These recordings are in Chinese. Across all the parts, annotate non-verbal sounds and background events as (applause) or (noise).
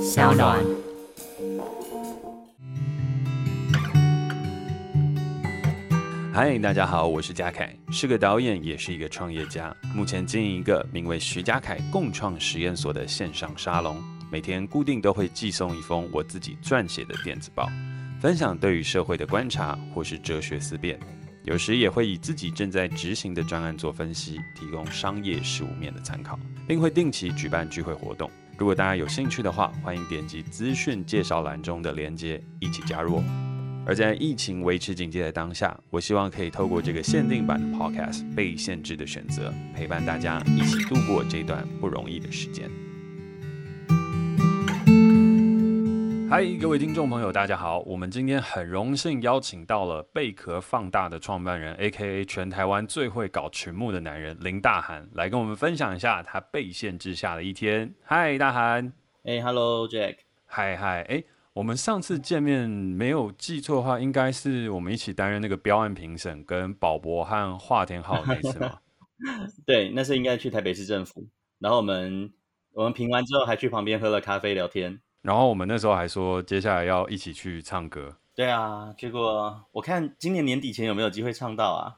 小暖。嗨，大家好，我是嘉凯，是个导演，也是一个创业家。目前经营一个名为徐嘉凯共创实验所的线上沙龙，每天固定都会寄送一封我自己撰写的电子报，分享对于社会的观察或是哲学思辨。有时也会以自己正在执行的专案做分析，提供商业实务面的参考，并会定期举办聚会活动。如果大家有兴趣的话，欢迎点击资讯介绍栏中的链接，一起加入。而在疫情维持警戒的当下，我希望可以透过这个限定版的 Podcast《被限制的选择》，陪伴大家一起度过这段不容易的时间。嗨，各位听众朋友，大家好！我们今天很荣幸邀请到了贝壳放大的创办人，A.K.A. 全台湾最会搞群幕的男人林大涵，来跟我们分享一下他被限制下的一天。嗨，大涵！哎、hey，Hello，Jack！嗨嗨！哎，我们上次见面没有记错的话，应该是我们一起担任那个标案评审，跟宝博和华天浩那次吗？(laughs) 对，那是应该去台北市政府，然后我们我们评完之后还去旁边喝了咖啡聊天。然后我们那时候还说，接下来要一起去唱歌。对啊，结果我看今年年底前有没有机会唱到啊？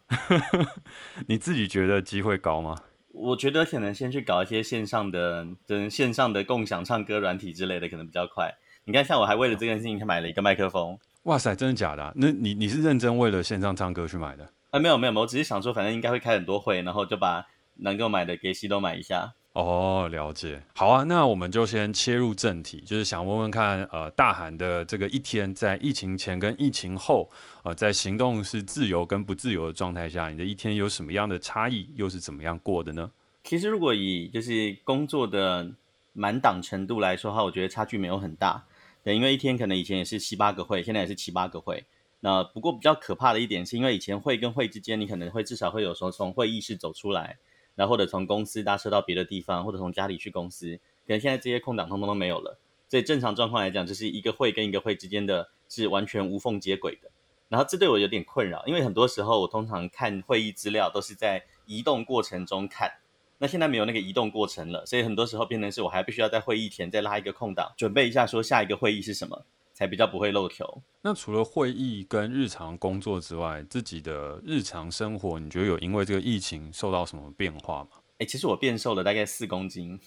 (laughs) 你自己觉得机会高吗？我觉得可能先去搞一些线上的，就是线上的共享唱歌软体之类的，可能比较快。你看，像我还为了这件事情，买了一个麦克风。哇塞，真的假的啊？那你你是认真为了线上唱歌去买的？啊，没有没有，我只是想说，反正应该会开很多会，然后就把能够买的给西都买一下。哦，了解。好啊，那我们就先切入正题，就是想问问看，呃，大韩的这个一天，在疫情前跟疫情后，呃，在行动是自由跟不自由的状态下，你的一天有什么样的差异，又是怎么样过的呢？其实，如果以就是工作的满档程度来说的话，我觉得差距没有很大。对，因为一天可能以前也是七八个会，现在也是七八个会。那不过比较可怕的一点，是因为以前会跟会之间，你可能会至少会有时候从会议室走出来。然后或者从公司搭车到别的地方，或者从家里去公司，可能现在这些空档通通都没有了。所以正常状况来讲，就是一个会跟一个会之间的是完全无缝接轨的。然后这对我有点困扰，因为很多时候我通常看会议资料都是在移动过程中看，那现在没有那个移动过程了，所以很多时候变成是我还必须要在会议前再拉一个空档，准备一下说下一个会议是什么。才比较不会漏球。那除了会议跟日常工作之外，自己的日常生活，你觉得有因为这个疫情受到什么变化吗？哎、欸，其实我变瘦了大概四公斤，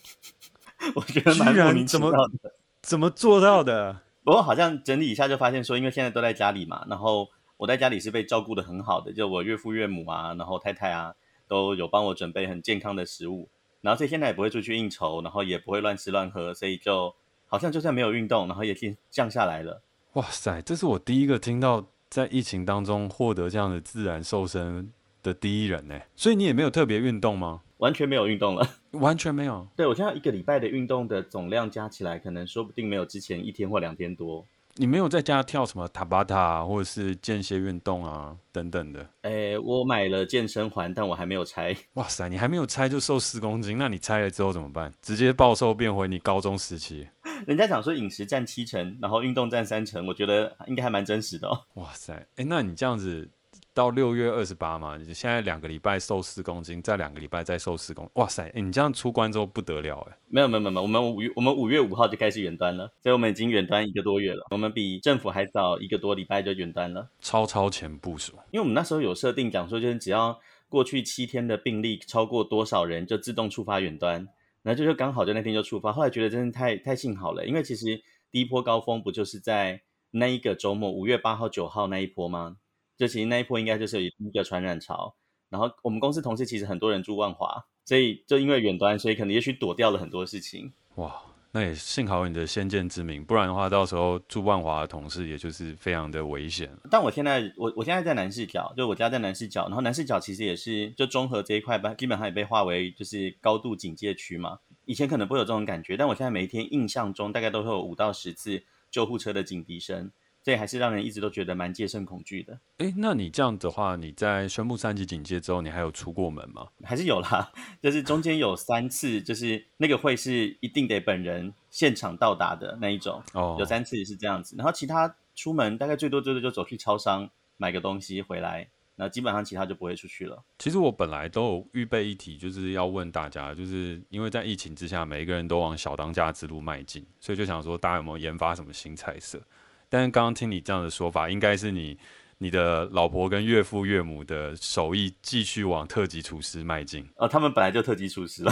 (laughs) 我觉得蛮莫名其妙的。怎么怎么做到的？(laughs) 不过好像整理一下就发现说，因为现在都在家里嘛，然后我在家里是被照顾的很好的，就我岳父岳母啊，然后太太啊，都有帮我准备很健康的食物，然后所以现在也不会出去应酬，然后也不会乱吃乱喝，所以就。好像就算没有运动，然后也降降下来了。哇塞，这是我第一个听到在疫情当中获得这样的自然瘦身的第一人呢。所以你也没有特别运动吗？完全没有运动了，(laughs) 完全没有。对，我现在一个礼拜的运动的总量加起来，可能说不定没有之前一天或两天多。你没有在家跳什么塔巴塔，或者是间歇运动啊等等的？哎、欸，我买了健身环，但我还没有拆。哇塞，你还没有拆就瘦四公斤，那你拆了之后怎么办？直接暴瘦变回你高中时期？人家讲说饮食占七成，然后运动占三成，我觉得应该还蛮真实的哦。哇塞，哎、欸，那你这样子。到六月二十八嘛，你现在两个礼拜瘦四公斤，再两个礼拜再瘦四公斤，哇塞！欸、你这样出关之后不得了哎。没有没有没有，我们五月我们五月五号就开始远端了，所以我们已经远端一个多月了。我们比政府还早一个多礼拜就远端了，超超前部署。因为我们那时候有设定讲说，就是只要过去七天的病例超过多少人，就自动触发远端，然后就就刚好就那天就触发。后来觉得真的太太幸好了，因为其实第一波高峰不就是在那一个周末五月八号九号那一波吗？就其实那一波应该就是有一个传染潮，然后我们公司同事其实很多人住万华，所以就因为远端，所以可能也许躲掉了很多事情。哇，那也幸好有你的先见之明，不然的话，到时候住万华的同事也就是非常的危险。但我现在我我现在在南市角，就我家在南市角，然后南市角其实也是就中和这一块吧，基本上也被划为就是高度警戒区嘛。以前可能不会有这种感觉，但我现在每一天印象中大概都会有五到十次救护车的警笛声。所以还是让人一直都觉得蛮戒慎恐惧的。诶、欸，那你这样的话，你在宣布三级警戒之后，你还有出过门吗？(laughs) 还是有啦，就是中间有三次，就是那个会是一定得本人现场到达的那一种。哦，有三次是这样子。然后其他出门大概最多最多就走去超商买个东西回来，那基本上其他就不会出去了。其实我本来都有预备一题，就是要问大家，就是因为在疫情之下，每一个人都往小当家之路迈进，所以就想说大家有没有研发什么新菜色？但是刚刚听你这样的说法，应该是你你的老婆跟岳父岳母的手艺继续往特级厨师迈进。哦，他们本来就特级厨师了。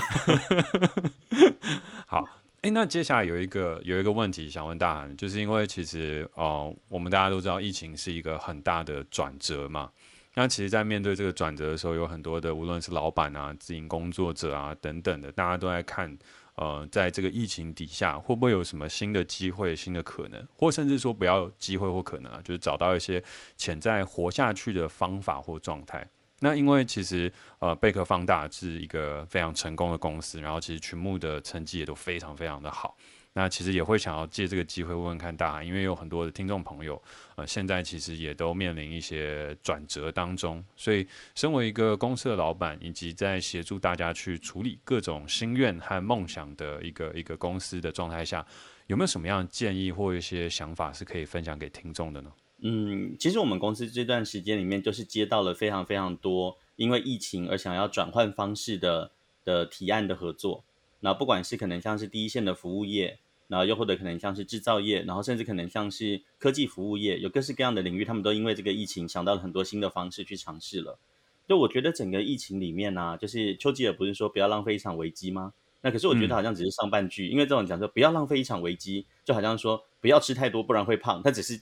(laughs) 好。哎，那接下来有一个有一个问题想问大韩，就是因为其实呃，我们大家都知道疫情是一个很大的转折嘛。那其实，在面对这个转折的时候，有很多的无论是老板啊、自营工作者啊等等的，大家都在看，呃，在这个疫情底下，会不会有什么新的机会、新的可能，或甚至说不要机会或可能啊，就是找到一些潜在活下去的方法或状态。那因为其实呃贝壳放大是一个非常成功的公司，然后其实群募的成绩也都非常非常的好。那其实也会想要借这个机会问问看大韩，因为有很多的听众朋友呃现在其实也都面临一些转折当中，所以身为一个公司的老板，以及在协助大家去处理各种心愿和梦想的一个一个公司的状态下，有没有什么样的建议或一些想法是可以分享给听众的呢？嗯，其实我们公司这段时间里面，就是接到了非常非常多因为疫情而想要转换方式的的提案的合作。那不管是可能像是第一线的服务业，然后又或者可能像是制造业，然后甚至可能像是科技服务业，有各式各样的领域，他们都因为这个疫情想到了很多新的方式去尝试了。就我觉得整个疫情里面呢、啊，就是丘吉尔不是说不要浪费一场危机吗？那可是我觉得好像只是上半句，嗯、因为这种讲说不要浪费一场危机，就好像说不要吃太多，不然会胖。它只是。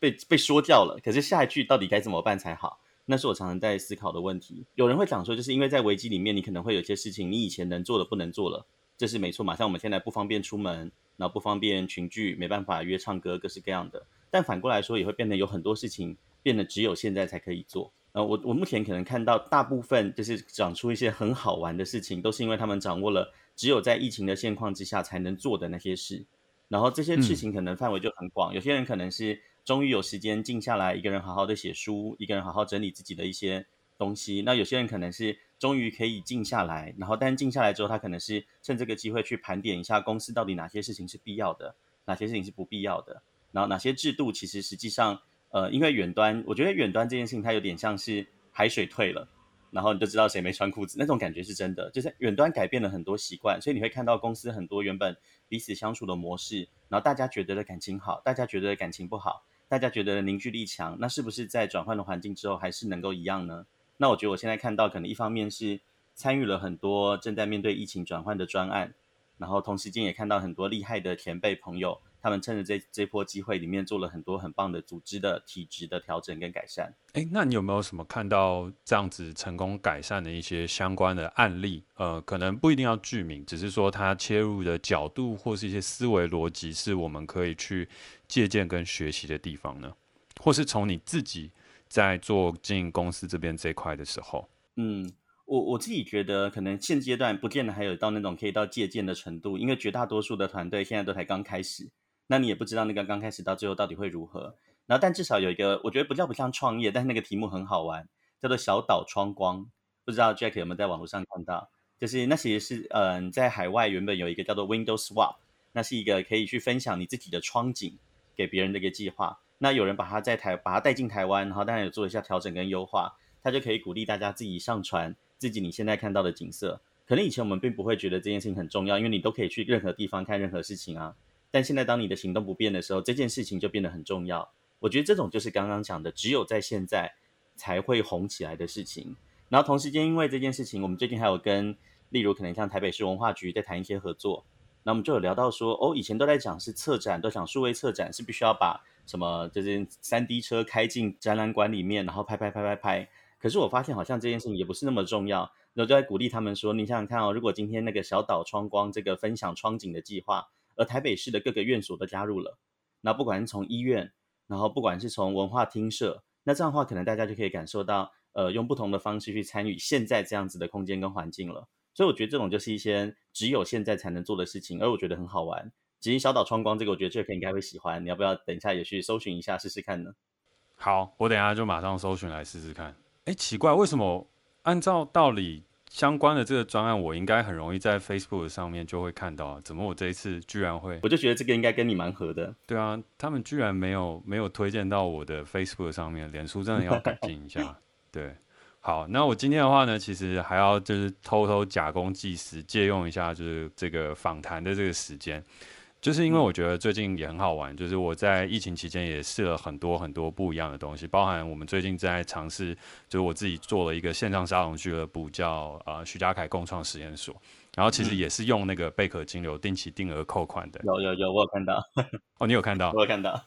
被被说掉了，可是下一句到底该怎么办才好？那是我常常在思考的问题。有人会讲说，就是因为在危机里面，你可能会有些事情你以前能做的不能做了，这是没错。马上我们现在不方便出门，然后不方便群聚，没办法约唱歌，各式各样的。但反过来说，也会变得有很多事情变得只有现在才可以做。呃，我我目前可能看到大部分就是长出一些很好玩的事情，都是因为他们掌握了只有在疫情的现况之下才能做的那些事。然后这些事情可能范围就很广，嗯、有些人可能是。终于有时间静下来，一个人好好的写书，一个人好好整理自己的一些东西。那有些人可能是终于可以静下来，然后但静下来之后，他可能是趁这个机会去盘点一下公司到底哪些事情是必要的，哪些事情是不必要的，然后哪些制度其实实际上，呃，因为远端，我觉得远端这件事情它有点像是海水退了，然后你就知道谁没穿裤子，那种感觉是真的，就是远端改变了很多习惯，所以你会看到公司很多原本彼此相处的模式，然后大家觉得的感情好，大家觉得的感情不好。大家觉得凝聚力强，那是不是在转换的环境之后还是能够一样呢？那我觉得我现在看到，可能一方面是参与了很多正在面对疫情转换的专案，然后同时间也看到很多厉害的前辈朋友。他们趁着这这波机会，里面做了很多很棒的组织的体质的调整跟改善。诶，那你有没有什么看到这样子成功改善的一些相关的案例？呃，可能不一定要具名，只是说它切入的角度或是一些思维逻辑，是我们可以去借鉴跟学习的地方呢？或是从你自己在做经营公司这边这块的时候，嗯，我我自己觉得，可能现阶段不见得还有到那种可以到借鉴的程度，因为绝大多数的团队现在都才刚开始。那你也不知道那个刚开始到最后到底会如何，然后但至少有一个，我觉得不叫不像创业，但是那个题目很好玩，叫做小岛窗光，不知道 Jack 有没有在网络上看到？就是那其实是嗯、在海外原本有一个叫做 Windows Swap，那是一个可以去分享你自己的窗景给别人的一个计划。那有人把它在台把它带进台湾，然后当然有做一下调整跟优化，它就可以鼓励大家自己上传自己你现在看到的景色。可能以前我们并不会觉得这件事情很重要，因为你都可以去任何地方看任何事情啊。但现在，当你的行动不便的时候，这件事情就变得很重要。我觉得这种就是刚刚讲的，只有在现在才会红起来的事情。然后同时间，因为这件事情，我们最近还有跟，例如可能像台北市文化局在谈一些合作。那我们就有聊到说，哦，以前都在讲是策展，都讲数位策展是必须要把什么就是三 D 车开进展览馆里面，然后拍拍拍拍拍。可是我发现好像这件事情也不是那么重要。然后就在鼓励他们说，你想想看哦，如果今天那个小岛窗光这个分享窗景的计划。而台北市的各个院所都加入了，那不管是从医院，然后不管是从文化厅舍，那这样的话，可能大家就可以感受到，呃，用不同的方式去参与现在这样子的空间跟环境了。所以我觉得这种就是一些只有现在才能做的事情，而我觉得很好玩。其实小岛窗光这个，我觉得这个应该会喜欢。你要不要等一下也去搜寻一下试试看呢？好，我等一下就马上搜寻来试试看。哎，奇怪，为什么按照道理？相关的这个专案，我应该很容易在 Facebook 上面就会看到啊，怎么我这一次居然会？我就觉得这个应该跟你蛮合的。对啊，他们居然没有没有推荐到我的 Facebook 上面，脸书真的要改进一下。(laughs) 对，好，那我今天的话呢，其实还要就是偷偷假公济私，借用一下就是这个访谈的这个时间。就是因为我觉得最近也很好玩，就是我在疫情期间也试了很多很多不一样的东西，包含我们最近在尝试，就是我自己做了一个线上沙龙俱乐部，叫呃徐家凯共创实验所，然后其实也是用那个贝壳金流定期定额扣款的。有有有，我有看到。哦，你有看到？我有看到。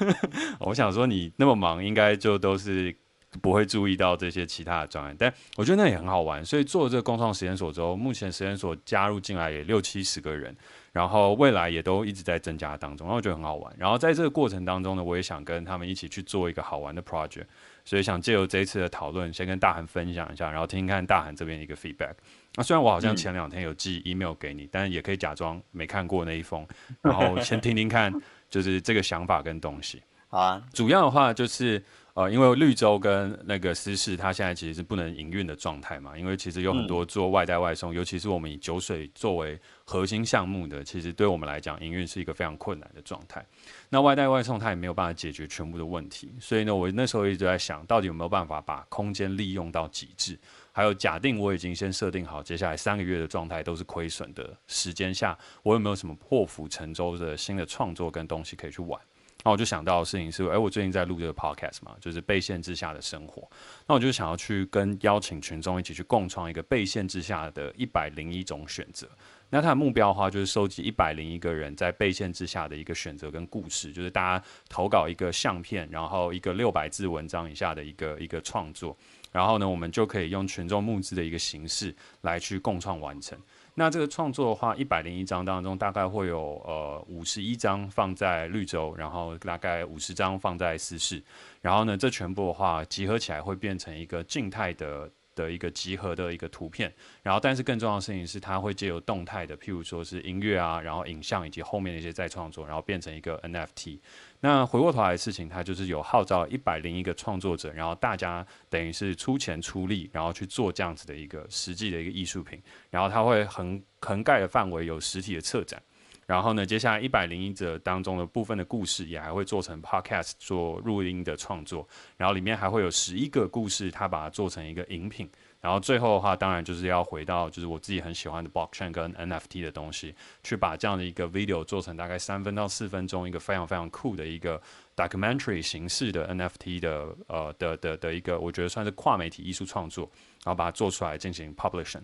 (laughs) 我想说你那么忙，应该就都是不会注意到这些其他的专案，但我觉得那也很好玩。所以做了这个共创实验所之后，目前实验所加入进来也六七十个人。然后未来也都一直在增加当中，然后我觉得很好玩。然后在这个过程当中呢，我也想跟他们一起去做一个好玩的 project，所以想借由这一次的讨论，先跟大韩分享一下，然后听听看大韩这边一个 feedback。那虽然我好像前两天有寄 email 给你，嗯、但是也可以假装没看过那一封，然后先听听看，(laughs) 就是这个想法跟东西。好啊，主要的话就是。呃，因为绿洲跟那个私事，它现在其实是不能营运的状态嘛。因为其实有很多做外带外送，嗯、尤其是我们以酒水作为核心项目的，其实对我们来讲，营运是一个非常困难的状态。那外带外送它也没有办法解决全部的问题，所以呢，我那时候一直在想，到底有没有办法把空间利用到极致？还有，假定我已经先设定好接下来三个月的状态都是亏损的时间下，我有没有什么破釜沉舟的新的创作跟东西可以去玩？那我就想到的事情是，哎、我最近在录这个 podcast 嘛，就是被限制下的生活。那我就想要去跟邀请群众一起去共创一个被限制下的一百零一种选择。那他的目标的话，就是收集一百零一个人在被限制下的一个选择跟故事，就是大家投稿一个相片，然后一个六百字文章以下的一个一个创作，然后呢，我们就可以用群众募资的一个形式来去共创完成。那这个创作的话，一百零一张当中，大概会有呃五十一张放在绿洲，然后大概五十张放在私事，然后呢，这全部的话集合起来会变成一个静态的的一个集合的一个图片，然后但是更重要的事情是，它会借由动态的，譬如说是音乐啊，然后影像以及后面的一些再创作，然后变成一个 NFT。那回过头来的事情，它就是有号召一百零一个创作者，然后大家等于是出钱出力，然后去做这样子的一个实际的一个艺术品，然后它会横横盖的范围有实体的策展。然后呢，接下来一百零一则当中的部分的故事也还会做成 podcast 做录音的创作，然后里面还会有十一个故事，它把它做成一个饮品。然后最后的话，当然就是要回到就是我自己很喜欢的 blockchain 跟 NFT 的东西，去把这样的一个 video 做成大概三分到四分钟一个非常非常酷的一个 documentary 形式的 NFT 的呃的的的，的一个我觉得算是跨媒体艺术创作，然后把它做出来进行 publishing。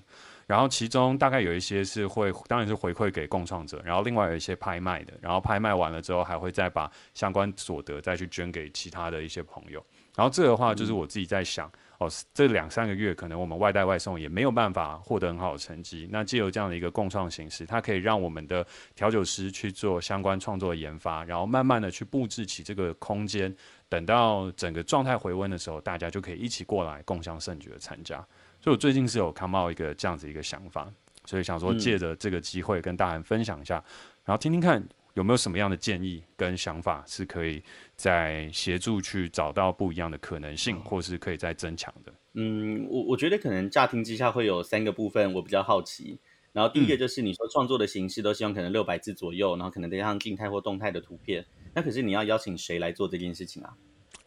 然后其中大概有一些是会，当然是回馈给共创者，然后另外有一些拍卖的，然后拍卖完了之后还会再把相关所得再去捐给其他的一些朋友。然后这个的话就是我自己在想，哦，这两三个月可能我们外带外送也没有办法获得很好的成绩，那借由这样的一个共创形式，它可以让我们的调酒师去做相关创作的研发，然后慢慢的去布置起这个空间，等到整个状态回温的时候，大家就可以一起过来共享盛举的参加。所以我最近是有 come out 一个这样子一个想法，所以想说借着这个机会跟大家分享一下，嗯、然后听听看有没有什么样的建议跟想法是可以再协助去找到不一样的可能性，嗯、或是可以再增强的。嗯，我我觉得可能乍听之下会有三个部分，我比较好奇。然后第一个就是你说创作的形式都希望可能六百字左右，然后可能加上静态或动态的图片，那可是你要邀请谁来做这件事情啊？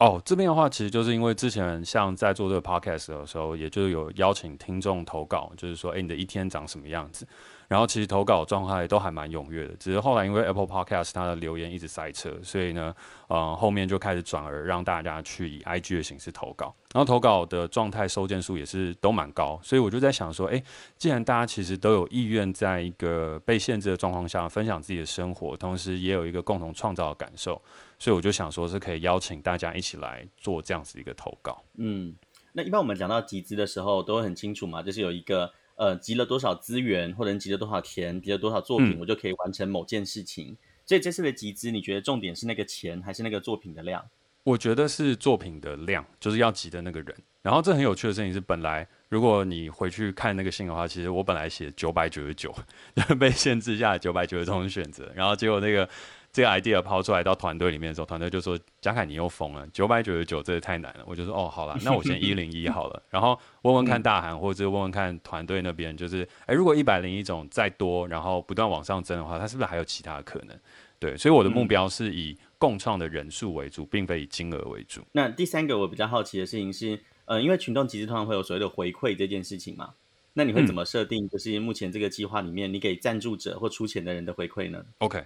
哦，这边的话，其实就是因为之前像在做这个 podcast 的时候，也就是有邀请听众投稿，就是说，哎，你的一天长什么样子？然后其实投稿状态都还蛮踊跃的，只是后来因为 Apple Podcast 它的留言一直塞车，所以呢，呃，后面就开始转而让大家去以 IG 的形式投稿，然后投稿的状态收件数也是都蛮高，所以我就在想说，诶，既然大家其实都有意愿在一个被限制的状况下分享自己的生活，同时也有一个共同创造的感受，所以我就想说是可以邀请大家一起来做这样子一个投稿。嗯，那一般我们讲到集资的时候都会很清楚嘛，就是有一个。呃，集了多少资源，或者集了多少钱，集了多少作品，嗯、我就可以完成某件事情。所以这次的集资，你觉得重点是那个钱，还是那个作品的量？我觉得是作品的量，就是要集的那个人。然后这很有趣的事情是，本来如果你回去看那个信的话，其实我本来写九百九十九，(laughs) 被限制下来九百九十种选择，然后结果那个。这个 idea 抛出来到团队里面的时候，团队就说：“嘉凯，你又疯了，九百九十九，这也太难了。”我就说：“哦，好了，那我先 (laughs) 一零一好了。”然后问问看大韩，或者问问看团队那边，就是，哎，如果一百零一种再多，然后不断往上增的话，它是不是还有其他的可能？对，所以我的目标是以共创的人数为主，并非以金额为主。那第三个我比较好奇的事情是，呃，因为群众集资通常会有所谓的回馈这件事情嘛，那你会怎么设定？就是目前这个计划里面，你给赞助者或出钱的人的回馈呢？OK。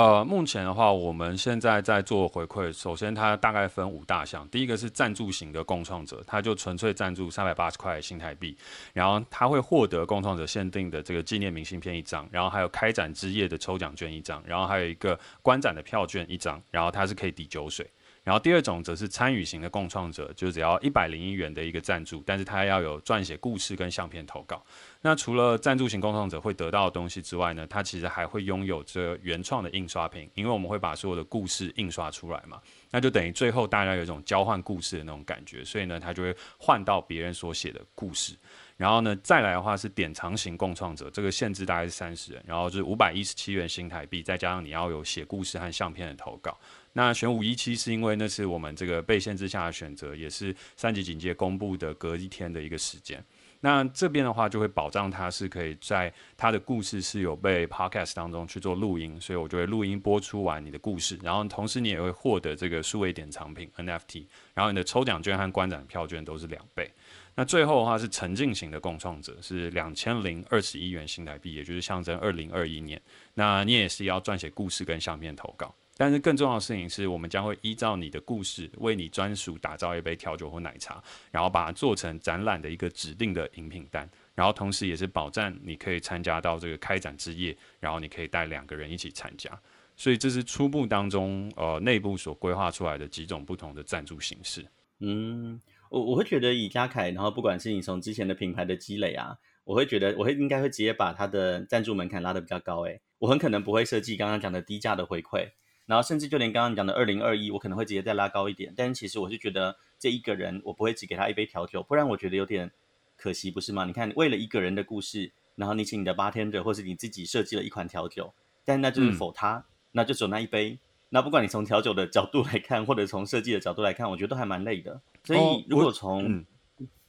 呃，目前的话，我们现在在做回馈。首先，它大概分五大项。第一个是赞助型的共创者，他就纯粹赞助三百八十块新台币，然后他会获得共创者限定的这个纪念明信片一张，然后还有开展之夜的抽奖券一张，然后还有一个观展的票券一张，然后它是可以抵酒水。然后第二种则是参与型的共创者，就只要一百零一元的一个赞助，但是他要有撰写故事跟相片投稿。那除了赞助型共创者会得到的东西之外呢，他其实还会拥有这原创的印刷品，因为我们会把所有的故事印刷出来嘛，那就等于最后大家有一种交换故事的那种感觉，所以呢，他就会换到别人所写的故事。然后呢，再来的话是典藏型共创者，这个限制大概是三十人，然后就是五百一十七元新台币，再加上你要有写故事和相片的投稿。那选五一七是因为那是我们这个被限制下的选择，也是三级警戒公布的隔一天的一个时间。那这边的话就会保障他是可以在他的故事是有被 podcast 当中去做录音，所以我就会录音播出完你的故事，然后同时你也会获得这个数位典藏品 NFT，然后你的抽奖券和观展票券都是两倍。那最后的话是沉浸型的共创者，是两千零二十一元新台币，也就是象征二零二一年。那你也是要撰写故事跟相片投稿。但是更重要的事情是，我们将会依照你的故事，为你专属打造一杯调酒或奶茶，然后把它做成展览的一个指定的饮品单，然后同时也是保证你可以参加到这个开展之夜，然后你可以带两个人一起参加。所以这是初步当中呃内部所规划出来的几种不同的赞助形式。嗯，我我会觉得以嘉凯，然后不管是你从之前的品牌的积累啊，我会觉得我会应该会直接把它的赞助门槛拉得比较高。诶，我很可能不会设计刚刚讲的低价的回馈。然后甚至就连刚刚讲的二零二一，我可能会直接再拉高一点。但是其实我是觉得这一个人，我不会只给他一杯调酒，不然我觉得有点可惜，不是吗？你看，为了一个人的故事，然后你请你的 bartender 或是你自己设计了一款调酒，但那就是否他，嗯、那就只有那一杯。那不管你从调酒的角度来看，或者从设计的角度来看，我觉得都还蛮累的。所以如果从、哦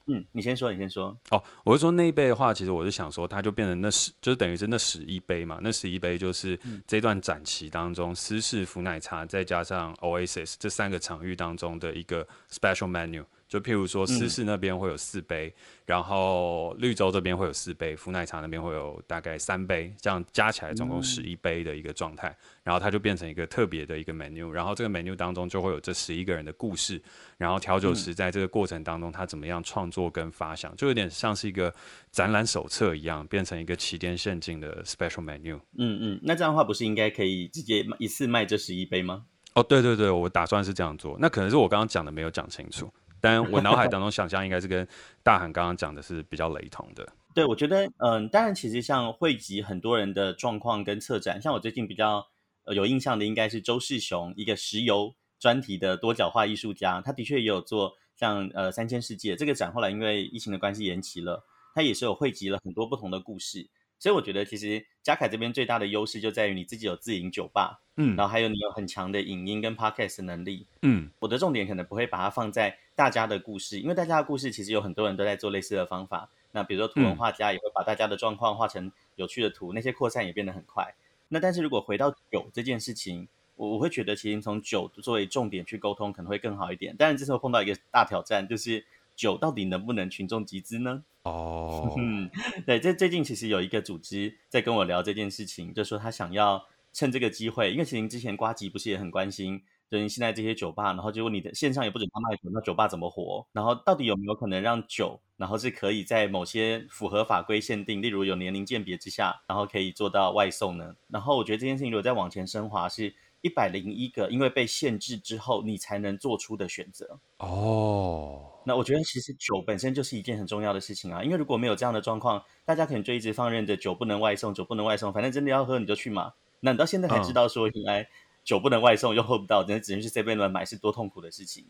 嗯，你先说，你先说。哦，我是说那一杯的话，其实我是想说，它就变成那十，就是等于是那十一杯嘛。那十一杯就是这段展期当中，斯氏福奶茶再加上 Oasis 这三个场域当中的一个 special menu。就譬如说，私事那边会有四杯，嗯、然后绿洲这边会有四杯，福奶茶那边会有大概三杯，这样加起来总共十一杯的一个状态。嗯、然后它就变成一个特别的一个 menu，然后这个 menu 当中就会有这十一个人的故事，然后调酒师在这个过程当中他怎么样创作跟发想，就有点像是一个展览手册一样，变成一个期间限定的 special menu。嗯嗯，那这样的话不是应该可以直接一次卖这十一杯吗？哦，对对对，我打算是这样做。那可能是我刚刚讲的没有讲清楚。但我脑海当 (laughs) 中想象应该是跟大韩刚刚讲的是比较雷同的。对，我觉得，嗯，当然，其实像汇集很多人的状况跟策展，像我最近比较呃有印象的，应该是周世雄，一个石油专题的多角化艺术家，他的确也有做像呃三千世界这个展，后来因为疫情的关系延期了，他也是有汇集了很多不同的故事。所以我觉得，其实嘉凯这边最大的优势就在于你自己有自营酒吧，嗯，然后还有你有很强的影音跟 podcast 的能力，嗯，我的重点可能不会把它放在大家的故事，因为大家的故事其实有很多人都在做类似的方法。那比如说图文画家也会把大家的状况画成有趣的图，那些扩散也变得很快。那但是如果回到酒这件事情，我我会觉得其实从酒作为重点去沟通可能会更好一点。但是这时候碰到一个大挑战，就是酒到底能不能群众集资呢？哦，oh. 嗯，对，这最近其实有一个组织在跟我聊这件事情，就说他想要趁这个机会，因为其实之前瓜吉不是也很关心，就是现在这些酒吧，然后结果你的线上也不准他卖酒，那酒吧怎么活？然后到底有没有可能让酒，然后是可以在某些符合法规限定，例如有年龄鉴别之下，然后可以做到外送呢？然后我觉得这件事情如果再往前升华是。一百零一个，因为被限制之后，你才能做出的选择。哦，oh. 那我觉得其实酒本身就是一件很重要的事情啊。因为如果没有这样的状况，大家可能就一直放任着酒不能外送，酒不能外送，反正真的要喝你就去嘛。那你到现在才知道说，原来酒不能外送又喝不到，真的只能去 7-Eleven 买是多痛苦的事情。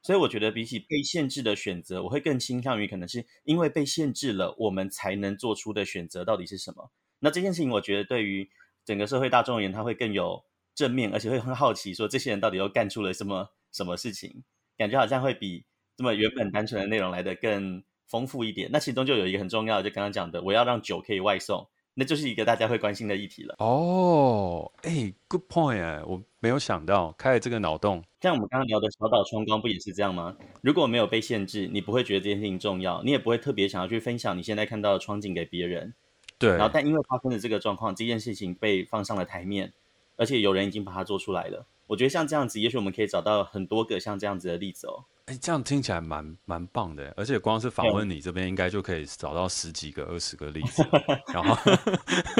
所以我觉得比起被限制的选择，我会更倾向于可能是因为被限制了，我们才能做出的选择到底是什么。那这件事情，我觉得对于整个社会大众而言，他会更有。正面，而且会很好奇，说这些人到底又干出了什么什么事情？感觉好像会比这么原本单纯的内容来的更丰富一点。那其中就有一个很重要的，就刚刚讲的，我要让酒可以外送，那就是一个大家会关心的议题了。哦，哎，good point 哎，我没有想到开了这个脑洞。像我们刚刚聊的小岛窗光不也是这样吗？如果没有被限制，你不会觉得这件事情重要，你也不会特别想要去分享你现在看到的窗景给别人。对。然后，但因为发生了这个状况，这件事情被放上了台面，而且有人已经把它做出来了。我觉得像这样子，也许我们可以找到很多个像这样子的例子哦。哎，这样听起来蛮蛮棒的，而且光是访问你这边，应该就可以找到十几个、二十个例子。(laughs) 然后，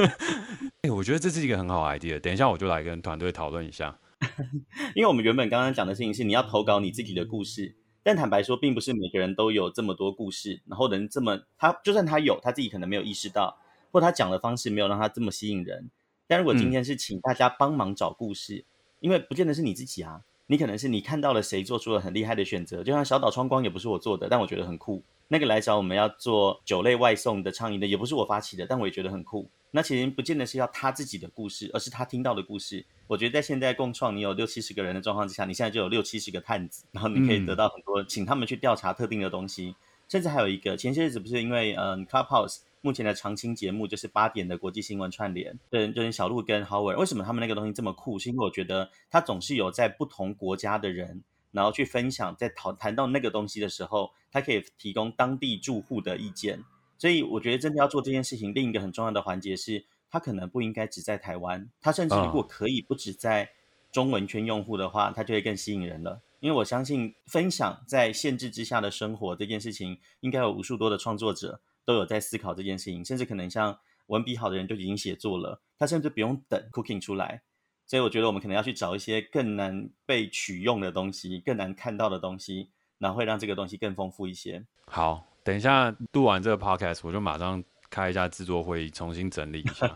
(laughs) 哎，我觉得这是一个很好的 idea。等一下，我就来跟团队讨论一下。(laughs) 因为我们原本刚刚讲的事情是你要投稿你自己的故事，但坦白说，并不是每个人都有这么多故事，然后能这么他就算他有，他自己可能没有意识到，或他讲的方式没有让他这么吸引人。但如果今天是请大家帮忙找故事，嗯、因为不见得是你自己啊。你可能是你看到了谁做出了很厉害的选择，就像小岛窗光也不是我做的，但我觉得很酷。那个来找我们要做酒类外送的倡议的也不是我发起的，但我也觉得很酷。那其实不见得是要他自己的故事，而是他听到的故事。我觉得在现在共创你有六七十个人的状况之下，你现在就有六七十个探子，然后你可以得到很多，请他们去调查特定的东西，甚至还有一个前些日子不是因为嗯 Clubhouse。目前的常青节目就是八点的国际新闻串联，对，就是小鹿跟 Howard。为什么他们那个东西这么酷？是因为我觉得他总是有在不同国家的人，然后去分享，在讨谈到那个东西的时候，他可以提供当地住户的意见。所以我觉得真的要做这件事情，另一个很重要的环节是，他可能不应该只在台湾，他甚至如果可以不只在中文圈用户的话，他就会更吸引人了。因为我相信分享在限制之下的生活这件事情，应该有无数多的创作者。都有在思考这件事情，甚至可能像文笔好的人就已经写作了，他甚至不用等 cooking 出来。所以我觉得我们可能要去找一些更难被取用的东西，更难看到的东西，然后会让这个东西更丰富一些。好，等一下录完这个 podcast，我就马上开一下制作会议，重新整理一下。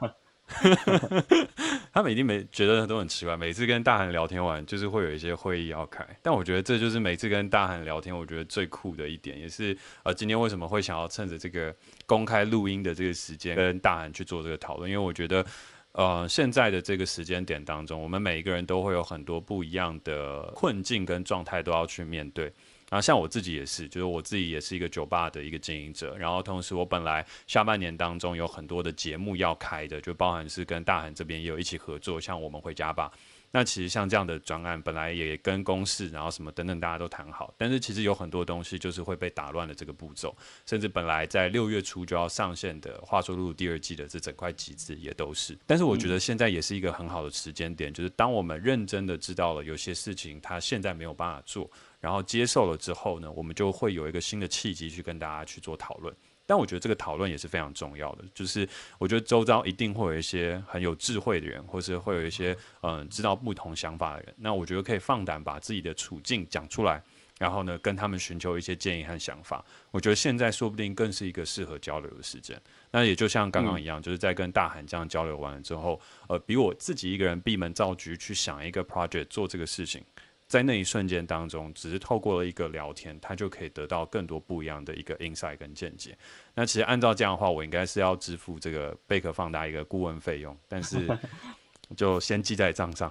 (laughs) 他们一定没觉得都很奇怪，每次跟大韩聊天完，就是会有一些会议要开。但我觉得这就是每次跟大韩聊天，我觉得最酷的一点，也是呃，今天为什么会想要趁着这个公开录音的这个时间，跟大韩去做这个讨论？因为我觉得，呃，现在的这个时间点当中，我们每一个人都会有很多不一样的困境跟状态都要去面对。然后像我自己也是，就是我自己也是一个酒吧的一个经营者。然后同时，我本来下半年当中有很多的节目要开的，就包含是跟大韩这边也有一起合作，像我们回家吧。那其实像这样的专案，本来也跟公示，然后什么等等，大家都谈好。但是其实有很多东西就是会被打乱了这个步骤，甚至本来在六月初就要上线的《话说露露》第二季的这整块机制也都是。但是我觉得现在也是一个很好的时间点，就是当我们认真的知道了有些事情它现在没有办法做。然后接受了之后呢，我们就会有一个新的契机去跟大家去做讨论。但我觉得这个讨论也是非常重要的，就是我觉得周遭一定会有一些很有智慧的人，或是会有一些嗯知道不同想法的人。那我觉得可以放胆把自己的处境讲出来，然后呢跟他们寻求一些建议和想法。我觉得现在说不定更是一个适合交流的时间。那也就像刚刚一样，就是在跟大韩这样交流完了之后，呃，比我自己一个人闭门造局去想一个 project 做这个事情。在那一瞬间当中，只是透过了一个聊天，他就可以得到更多不一样的一个 insight 跟见解。那其实按照这样的话，我应该是要支付这个贝壳放大一个顾问费用，但是 (laughs) 就先记在账上。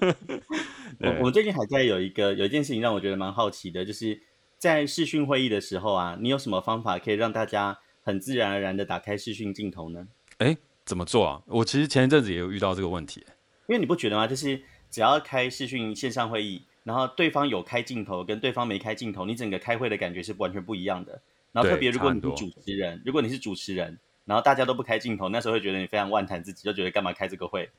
(laughs) 我我最近还在有一个有一件事情让我觉得蛮好奇的，就是在视讯会议的时候啊，你有什么方法可以让大家很自然而然的打开视讯镜头呢？诶，怎么做啊？我其实前一阵子也有遇到这个问题，因为你不觉得吗？就是。只要开视讯线上会议，然后对方有开镜头跟对方没开镜头，你整个开会的感觉是完全不一样的。然后特别如果你是主持人，如果你是主持人，然后大家都不开镜头，那时候会觉得你非常万谈自己，就觉得干嘛开这个会？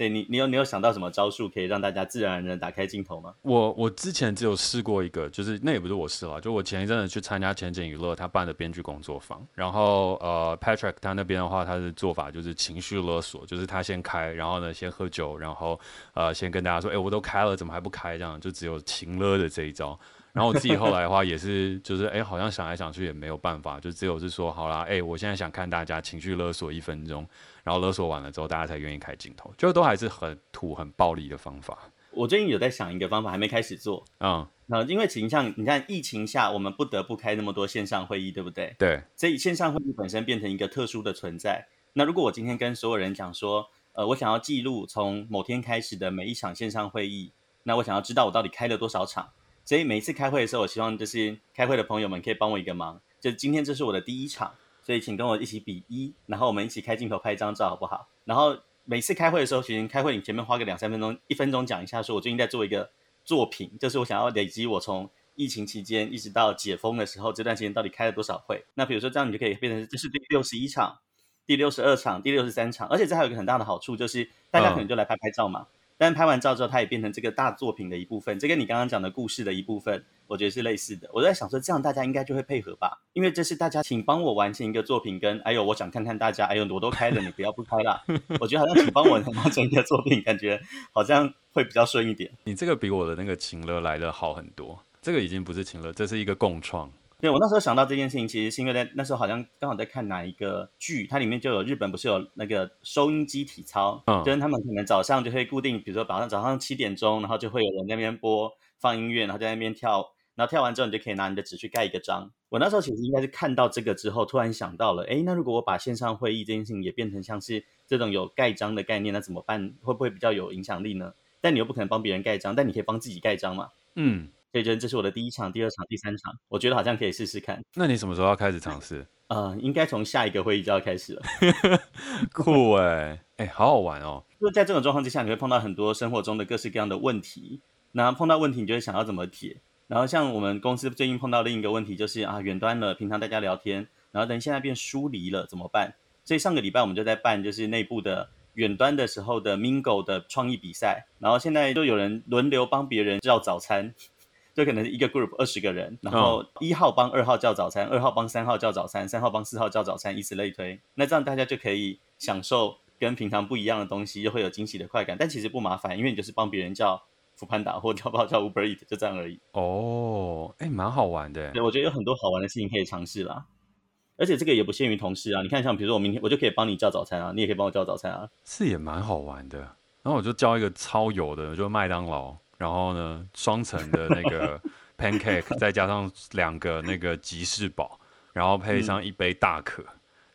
对你，你有你有想到什么招数可以让大家自然而然打开镜头吗？我我之前只有试过一个，就是那也不是我试了，就我前一阵子去参加前景娱乐他办的编剧工作坊，然后呃 Patrick 他那边的话，他的做法就是情绪勒索，就是他先开，然后呢先喝酒，然后呃先跟大家说，哎、我都开了，怎么还不开？这样就只有情勒的这一招。然后我自己后来的话也是，就是哎、欸，好像想来想去也没有办法，就只有是说，好啦，哎、欸，我现在想看大家情绪勒索一分钟。然后勒索完了之后，大家才愿意开镜头，就都还是很土、很暴力的方法。我最近有在想一个方法，还没开始做。嗯，那因为其实像你看疫情下，我们不得不开那么多线上会议，对不对？对。所以线上会议本身变成一个特殊的存在。那如果我今天跟所有人讲说，呃，我想要记录从某天开始的每一场线上会议，那我想要知道我到底开了多少场。所以每一次开会的时候，我希望就是开会的朋友们可以帮我一个忙，就今天这是我的第一场。所以，请跟我一起比一，然后我们一起开镜头拍一张照，好不好？然后，每次开会的时候，其实开会你前面花个两三分钟、一分钟讲一下，说我最近在做一个作品，就是我想要累积我从疫情期间一直到解封的时候这段时间到底开了多少会。那比如说这样，你就可以变成这是第六十一场、第六十二场、第六十三场，而且这还有一个很大的好处，就是大家可能就来拍拍照嘛。但拍完照之后，它也变成这个大作品的一部分，这跟你刚刚讲的故事的一部分，我觉得是类似的。我在想说，这样大家应该就会配合吧，因为这是大家请帮我完成一个作品，跟哎呦，我想看看大家，哎呦，我都开了，你不要不开啦。(laughs) 我觉得好像请帮我完成一个作品，感觉好像会比较顺一点。你这个比我的那个情乐来的好很多，这个已经不是情乐，这是一个共创。对，我那时候想到这件事情，其实是因为在那时候好像刚好在看哪一个剧，它里面就有日本不是有那个收音机体操，嗯，就是他们可能早上就会固定，比如说早上早上七点钟，然后就会有人在那边播放音乐，然后在那边跳，然后跳完之后你就可以拿你的纸去盖一个章。我那时候其实应该是看到这个之后，突然想到了，哎，那如果我把线上会议这件事情也变成像是这种有盖章的概念，那怎么办？会不会比较有影响力呢？但你又不可能帮别人盖章，但你可以帮自己盖章嘛？嗯。所以，这是我的第一场、第二场、第三场，我觉得好像可以试试看。那你什么时候要开始尝试？(laughs) 呃，应该从下一个会议就要开始了。(laughs) 酷哎、欸，哎、欸，好好玩哦！就在这种状况之下，你会碰到很多生活中的各式各样的问题。那碰到问题，你就会想要怎么解。然后，像我们公司最近碰到另一个问题，就是啊，远端了，平常大家聊天，然后等现在变疏离了，怎么办？所以上个礼拜我们就在办，就是内部的远端的时候的 Mingle 的创意比赛。然后现在就有人轮流帮别人叫早餐。就可能一个 group 二十个人，然后一号帮二号叫早餐，二号帮三号叫早餐，三号帮四号叫早餐，以此类推。那这样大家就可以享受跟平常不一样的东西，又会有惊喜的快感。但其实不麻烦，因为你就是帮别人叫 foodpanda 或叫包叫 Uber Eat，就这样而已。哦，哎，蛮好玩的。对，我觉得有很多好玩的事情可以尝试啦。而且这个也不限于同事啊，你看像比如说我明天我就可以帮你叫早餐啊，你也可以帮我叫早餐啊，是也蛮好玩的。然后我就叫一个超油的，就麦当劳。然后呢，双层的那个 (laughs) pancake，再加上两个那个吉士堡，然后配上一杯大可，嗯、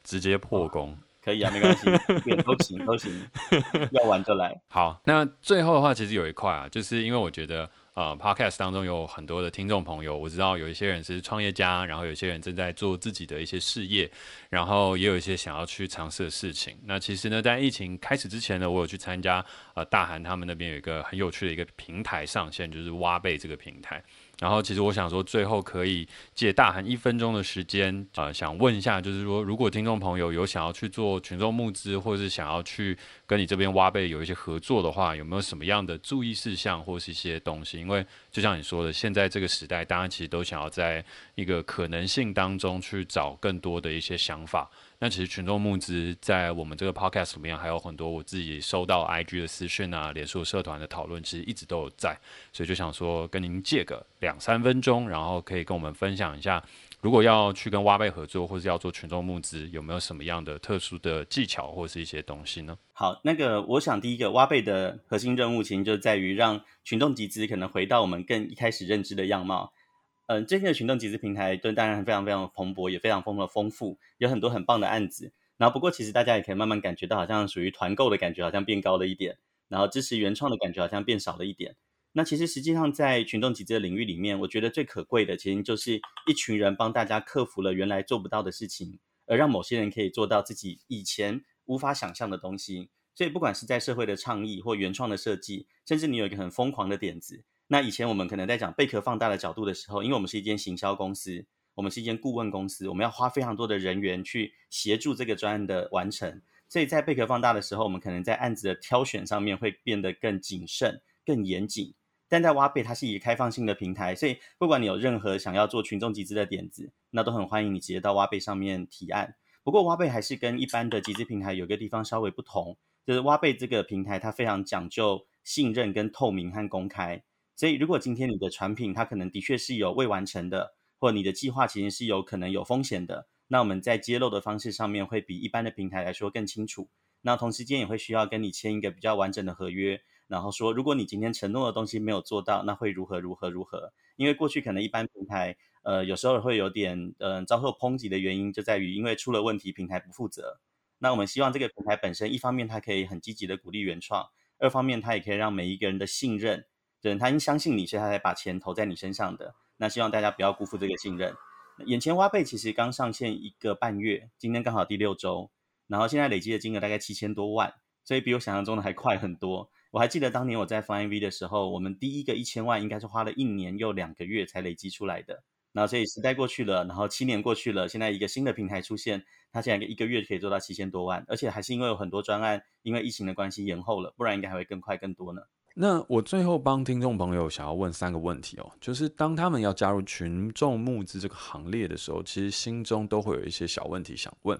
直接破功。可以啊，没关系，都行都行，(laughs) 要玩就来。好，那最后的话，其实有一块啊，就是因为我觉得。呃，Podcast 当中有很多的听众朋友，我知道有一些人是创业家，然后有些人正在做自己的一些事业，然后也有一些想要去尝试的事情。那其实呢，在疫情开始之前呢，我有去参加呃大韩他们那边有一个很有趣的一个平台上线，就是挖贝这个平台。然后，其实我想说，最后可以借大韩一分钟的时间，呃，想问一下，就是说，如果听众朋友有想要去做群众募资，或者是想要去跟你这边挖贝有一些合作的话，有没有什么样的注意事项或是一些东西？因为就像你说的，现在这个时代，大家其实都想要在一个可能性当中去找更多的一些想法。那其实群众募资在我们这个 podcast 里面还有很多，我自己收到 IG 的私讯啊，脸书社团的讨论，其实一直都有在，所以就想说跟您借个两三分钟，然后可以跟我们分享一下，如果要去跟挖贝合作，或是要做群众募资，有没有什么样的特殊的技巧或是一些东西呢？好，那个我想第一个挖贝的核心任务，其实就在于让群众集资可能回到我们更一开始认知的样貌。嗯，最近的群众集资平台都当然非常非常蓬勃，也非常丰富的丰富，有很多很棒的案子。然后不过其实大家也可以慢慢感觉到，好像属于团购的感觉好像变高了一点，然后支持原创的感觉好像变少了一点。那其实实际上在群众集资的领域里面，我觉得最可贵的，其实就是一群人帮大家克服了原来做不到的事情，而让某些人可以做到自己以前无法想象的东西。所以不管是在社会的倡议或原创的设计，甚至你有一个很疯狂的点子。那以前我们可能在讲贝壳放大的角度的时候，因为我们是一间行销公司，我们是一间顾问公司，我们要花非常多的人员去协助这个专案的完成，所以在贝壳放大的时候，我们可能在案子的挑选上面会变得更谨慎、更严谨。但在挖贝，它是一个开放性的平台，所以不管你有任何想要做群众集资的点子，那都很欢迎你直接到挖贝上面提案。不过挖贝还是跟一般的集资平台有个地方稍微不同，就是挖贝这个平台它非常讲究信任、跟透明和公开。所以，如果今天你的产品它可能的确是有未完成的，或你的计划其实是有可能有风险的，那我们在揭露的方式上面会比一般的平台来说更清楚。那同时间也会需要跟你签一个比较完整的合约，然后说，如果你今天承诺的东西没有做到，那会如何如何如何？因为过去可能一般平台，呃，有时候会有点，嗯、遭受抨击的原因就在于因为出了问题，平台不负责。那我们希望这个平台本身，一方面它可以很积极的鼓励原创，二方面它也可以让每一个人的信任。人他因相信你，所以他才把钱投在你身上的。那希望大家不要辜负这个信任。眼前花呗其实刚上线一个半月，今天刚好第六周，然后现在累积的金额大概七千多万。所以比我想象中的还快很多。我还记得当年我在 FlyingV 的时候，我们第一个一千万应该是花了一年又两个月才累积出来的。然后所以时代过去了，然后七年过去了，现在一个新的平台出现，它现在一个月可以做到七千多万，而且还是因为有很多专案因为疫情的关系延后了，不然应该还会更快更多呢。那我最后帮听众朋友想要问三个问题哦，就是当他们要加入群众募资这个行列的时候，其实心中都会有一些小问题想问。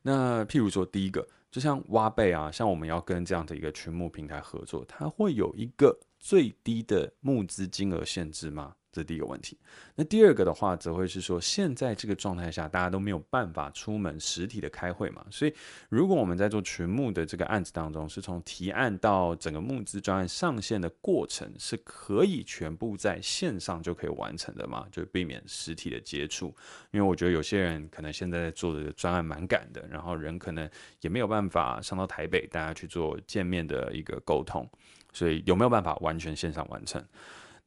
那譬如说，第一个，就像挖贝啊，像我们要跟这样的一个群募平台合作，它会有一个最低的募资金额限制吗？这是第一个问题。那第二个的话，则会是说，现在这个状态下，大家都没有办法出门实体的开会嘛。所以，如果我们在做群募的这个案子当中，是从提案到整个募资专案上线的过程，是可以全部在线上就可以完成的嘛？就避免实体的接触。因为我觉得有些人可能现在在做的专案蛮赶的，然后人可能也没有办法上到台北，大家去做见面的一个沟通。所以，有没有办法完全线上完成？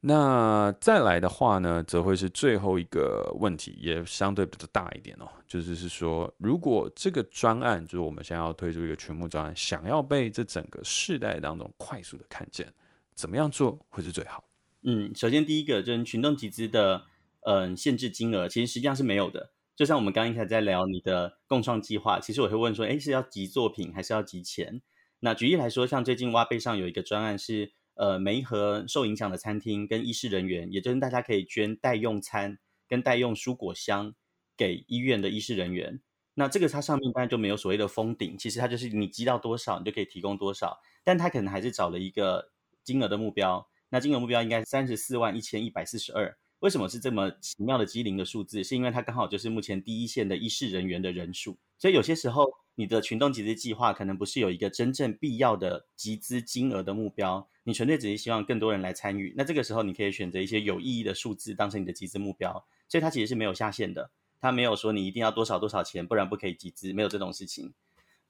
那再来的话呢，则会是最后一个问题，也相对比较大一点哦。就是是说，如果这个专案，就是我们现在要推出一个群募专案，想要被这整个世代当中快速的看见，怎么样做会是最好？嗯，首先第一个就是群众集资的，嗯，限制金额其实实际上是没有的。就像我们刚刚一开始在聊你的共创计划，其实我会问说，诶，是要集作品还是要集钱？那举例来说，像最近挖贝上有一个专案是。呃，每一盒受影响的餐厅跟医事人员，也就是大家可以捐代用餐跟代用蔬果箱给医院的医事人员。那这个它上面当然就没有所谓的封顶，其实它就是你积到多少，你就可以提供多少。但它可能还是找了一个金额的目标，那金额目标应该三十四万一千一百四十二。为什么是这么奇妙的机灵的数字？是因为它刚好就是目前第一线的医事人员的人数。所以有些时候，你的群众集资计划可能不是有一个真正必要的集资金额的目标。你纯粹只是希望更多人来参与，那这个时候你可以选择一些有意义的数字当成你的集资目标，所以它其实是没有下限的，它没有说你一定要多少多少钱，不然不可以集资，没有这种事情。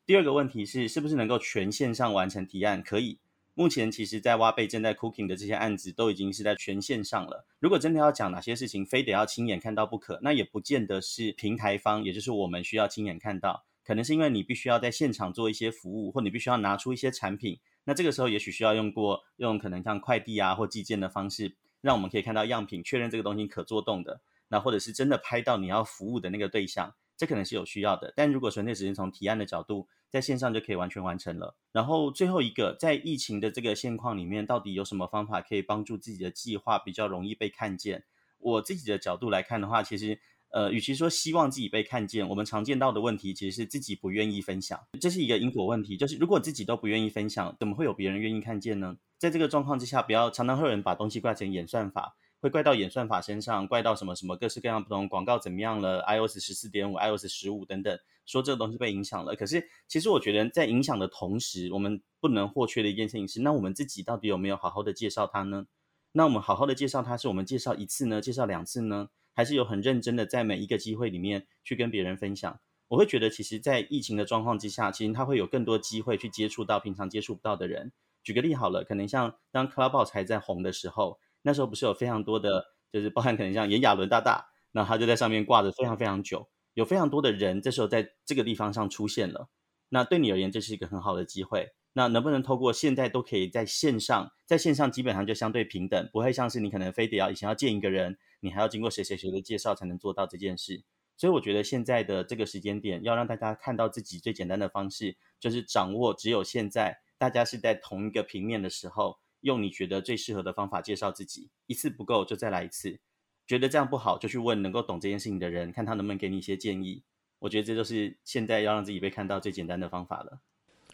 第二个问题是，是不是能够全线上完成提案？可以，目前其实在挖贝正在 cooking 的这些案子都已经是在全线上了。如果真的要讲哪些事情非得要亲眼看到不可，那也不见得是平台方，也就是我们需要亲眼看到，可能是因为你必须要在现场做一些服务，或你必须要拿出一些产品。那这个时候也许需要用过用可能像快递啊或寄件的方式，让我们可以看到样品，确认这个东西可做动的。那或者是真的拍到你要服务的那个对象，这可能是有需要的。但如果纯粹只是从提案的角度，在线上就可以完全完成了。然后最后一个，在疫情的这个现况里面，到底有什么方法可以帮助自己的计划比较容易被看见？我自己的角度来看的话，其实。呃，与其说希望自己被看见，我们常见到的问题其实是自己不愿意分享，这是一个因果问题。就是如果自己都不愿意分享，怎么会有别人愿意看见呢？在这个状况之下，不要常常会有人把东西怪成演算法，会怪到演算法身上，怪到什么什么各式各样不同广告怎么样了，iOS 十四点五、iOS 十五等等，说这个东西被影响了。可是其实我觉得在影响的同时，我们不能或缺的一件事情是，那我们自己到底有没有好好的介绍它呢？那我们好好的介绍它，是我们介绍一次呢？介绍两次呢？还是有很认真的在每一个机会里面去跟别人分享。我会觉得，其实，在疫情的状况之下，其实他会有更多机会去接触到平常接触不到的人。举个例好了，可能像当 Clubhouse 还在红的时候，那时候不是有非常多的，就是包含可能像炎亚纶大大，那他就在上面挂着非常非常久，有非常多的人这时候在这个地方上出现了。那对你而言，这是一个很好的机会。那能不能透过现在都可以在线上，在线上基本上就相对平等，不会像是你可能非得要以前要见一个人，你还要经过谁谁谁的介绍才能做到这件事。所以我觉得现在的这个时间点，要让大家看到自己最简单的方式，就是掌握只有现在大家是在同一个平面的时候，用你觉得最适合的方法介绍自己，一次不够就再来一次，觉得这样不好就去问能够懂这件事情的人，看他能不能给你一些建议。我觉得这就是现在要让自己被看到最简单的方法了。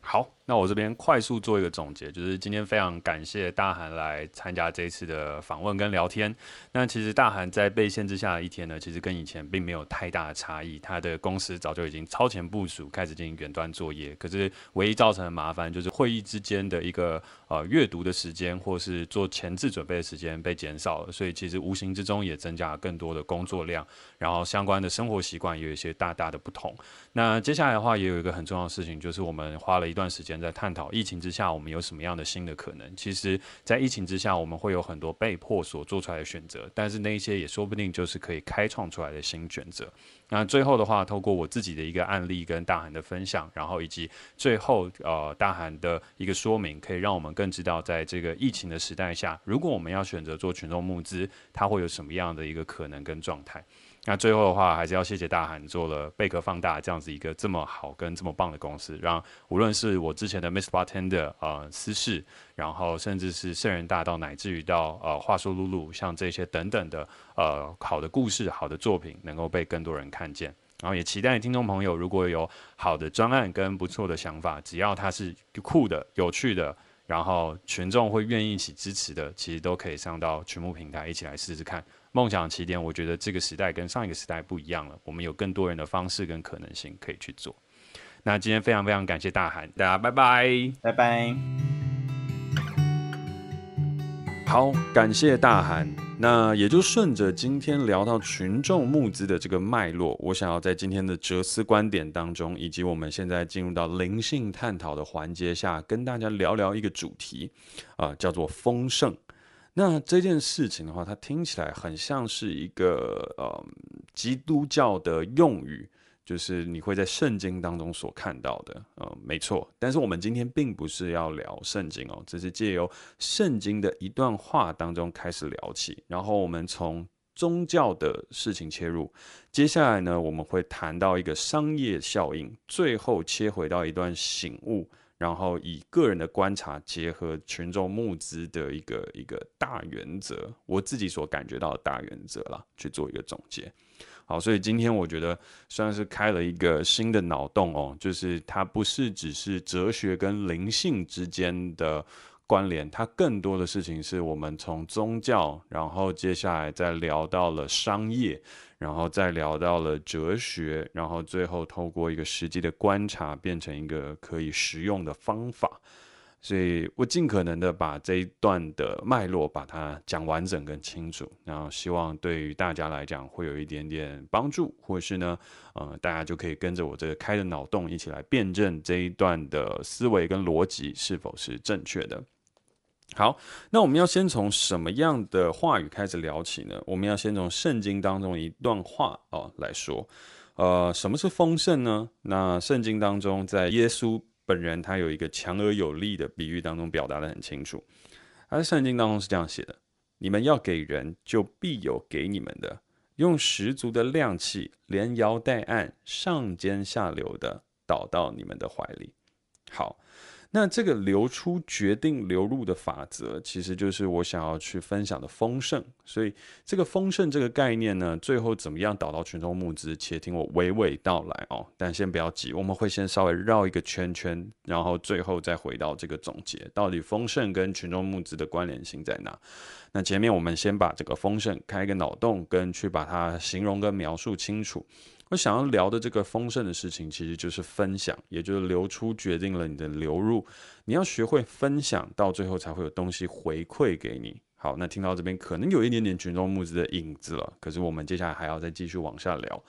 好，那我这边快速做一个总结，就是今天非常感谢大韩来参加这一次的访问跟聊天。那其实大韩在被限制下的一天呢，其实跟以前并没有太大的差异。他的公司早就已经超前部署，开始进行远端作业。可是唯一造成的麻烦就是会议之间的一个呃阅读的时间，或是做前置准备的时间被减少了，所以其实无形之中也增加了更多的工作量，然后相关的生活习惯也有一些大大的不同。那接下来的话，也有一个很重要的事情，就是我们花了一段时间在探讨疫情之下我们有什么样的新的可能。其实，在疫情之下，我们会有很多被迫所做出来的选择，但是那一些也说不定就是可以开创出来的新选择。那最后的话，透过我自己的一个案例跟大韩的分享，然后以及最后呃大韩的一个说明，可以让我们更知道，在这个疫情的时代下，如果我们要选择做群众募资，它会有什么样的一个可能跟状态。那最后的话，还是要谢谢大韩做了贝壳放大这样子一个这么好跟这么棒的公司，让无论是我之前的 Mr. Bartender 呃私事，然后甚至是圣人大道，乃至于到呃话说露露，像这些等等的呃好的故事、好的作品，能够被更多人看见。然后也期待听众朋友如果有好的专案跟不错的想法，只要它是酷的、有趣的，然后群众会愿意一起支持的，其实都可以上到群募平台一起来试试看。梦想起点，我觉得这个时代跟上一个时代不一样了，我们有更多人的方式跟可能性可以去做。那今天非常非常感谢大韩，大家拜拜，拜拜。好，感谢大韩。那也就顺着今天聊到群众募资的这个脉络，我想要在今天的哲思观点当中，以及我们现在进入到灵性探讨的环节下，跟大家聊聊一个主题，啊、叫做丰盛。那这件事情的话，它听起来很像是一个呃基督教的用语，就是你会在圣经当中所看到的，呃，没错。但是我们今天并不是要聊圣经哦，这是借由圣经的一段话当中开始聊起，然后我们从宗教的事情切入，接下来呢，我们会谈到一个商业效应，最后切回到一段醒悟。然后以个人的观察结合群众募资的一个一个大原则，我自己所感觉到的大原则啦，去做一个总结。好，所以今天我觉得算是开了一个新的脑洞哦，就是它不是只是哲学跟灵性之间的关联，它更多的事情是我们从宗教，然后接下来再聊到了商业。然后再聊到了哲学，然后最后透过一个实际的观察，变成一个可以实用的方法。所以我尽可能的把这一段的脉络把它讲完整跟清楚，然后希望对于大家来讲会有一点点帮助，或是呢，呃，大家就可以跟着我这个开的脑洞一起来辩证这一段的思维跟逻辑是否是正确的。好，那我们要先从什么样的话语开始聊起呢？我们要先从圣经当中一段话哦来说。呃，什么是丰盛呢？那圣经当中，在耶稣本人他有一个强而有力的比喻当中表达的很清楚。他在圣经当中是这样写的：你们要给人，就必有给你们的；用十足的量气，连摇带按，上尖下流的倒到你们的怀里。好。那这个流出决定流入的法则，其实就是我想要去分享的丰盛。所以这个丰盛这个概念呢，最后怎么样导到群众募资？且听我娓娓道来哦。但先不要急，我们会先稍微绕一个圈圈，然后最后再回到这个总结，到底丰盛跟群众募资的关联性在哪？那前面我们先把这个丰盛开一个脑洞，跟去把它形容跟描述清楚。我想要聊的这个丰盛的事情，其实就是分享，也就是流出决定了你的流入。你要学会分享，到最后才会有东西回馈给你。好，那听到这边可能有一点点群众募资的影子了，可是我们接下来还要再继续往下聊，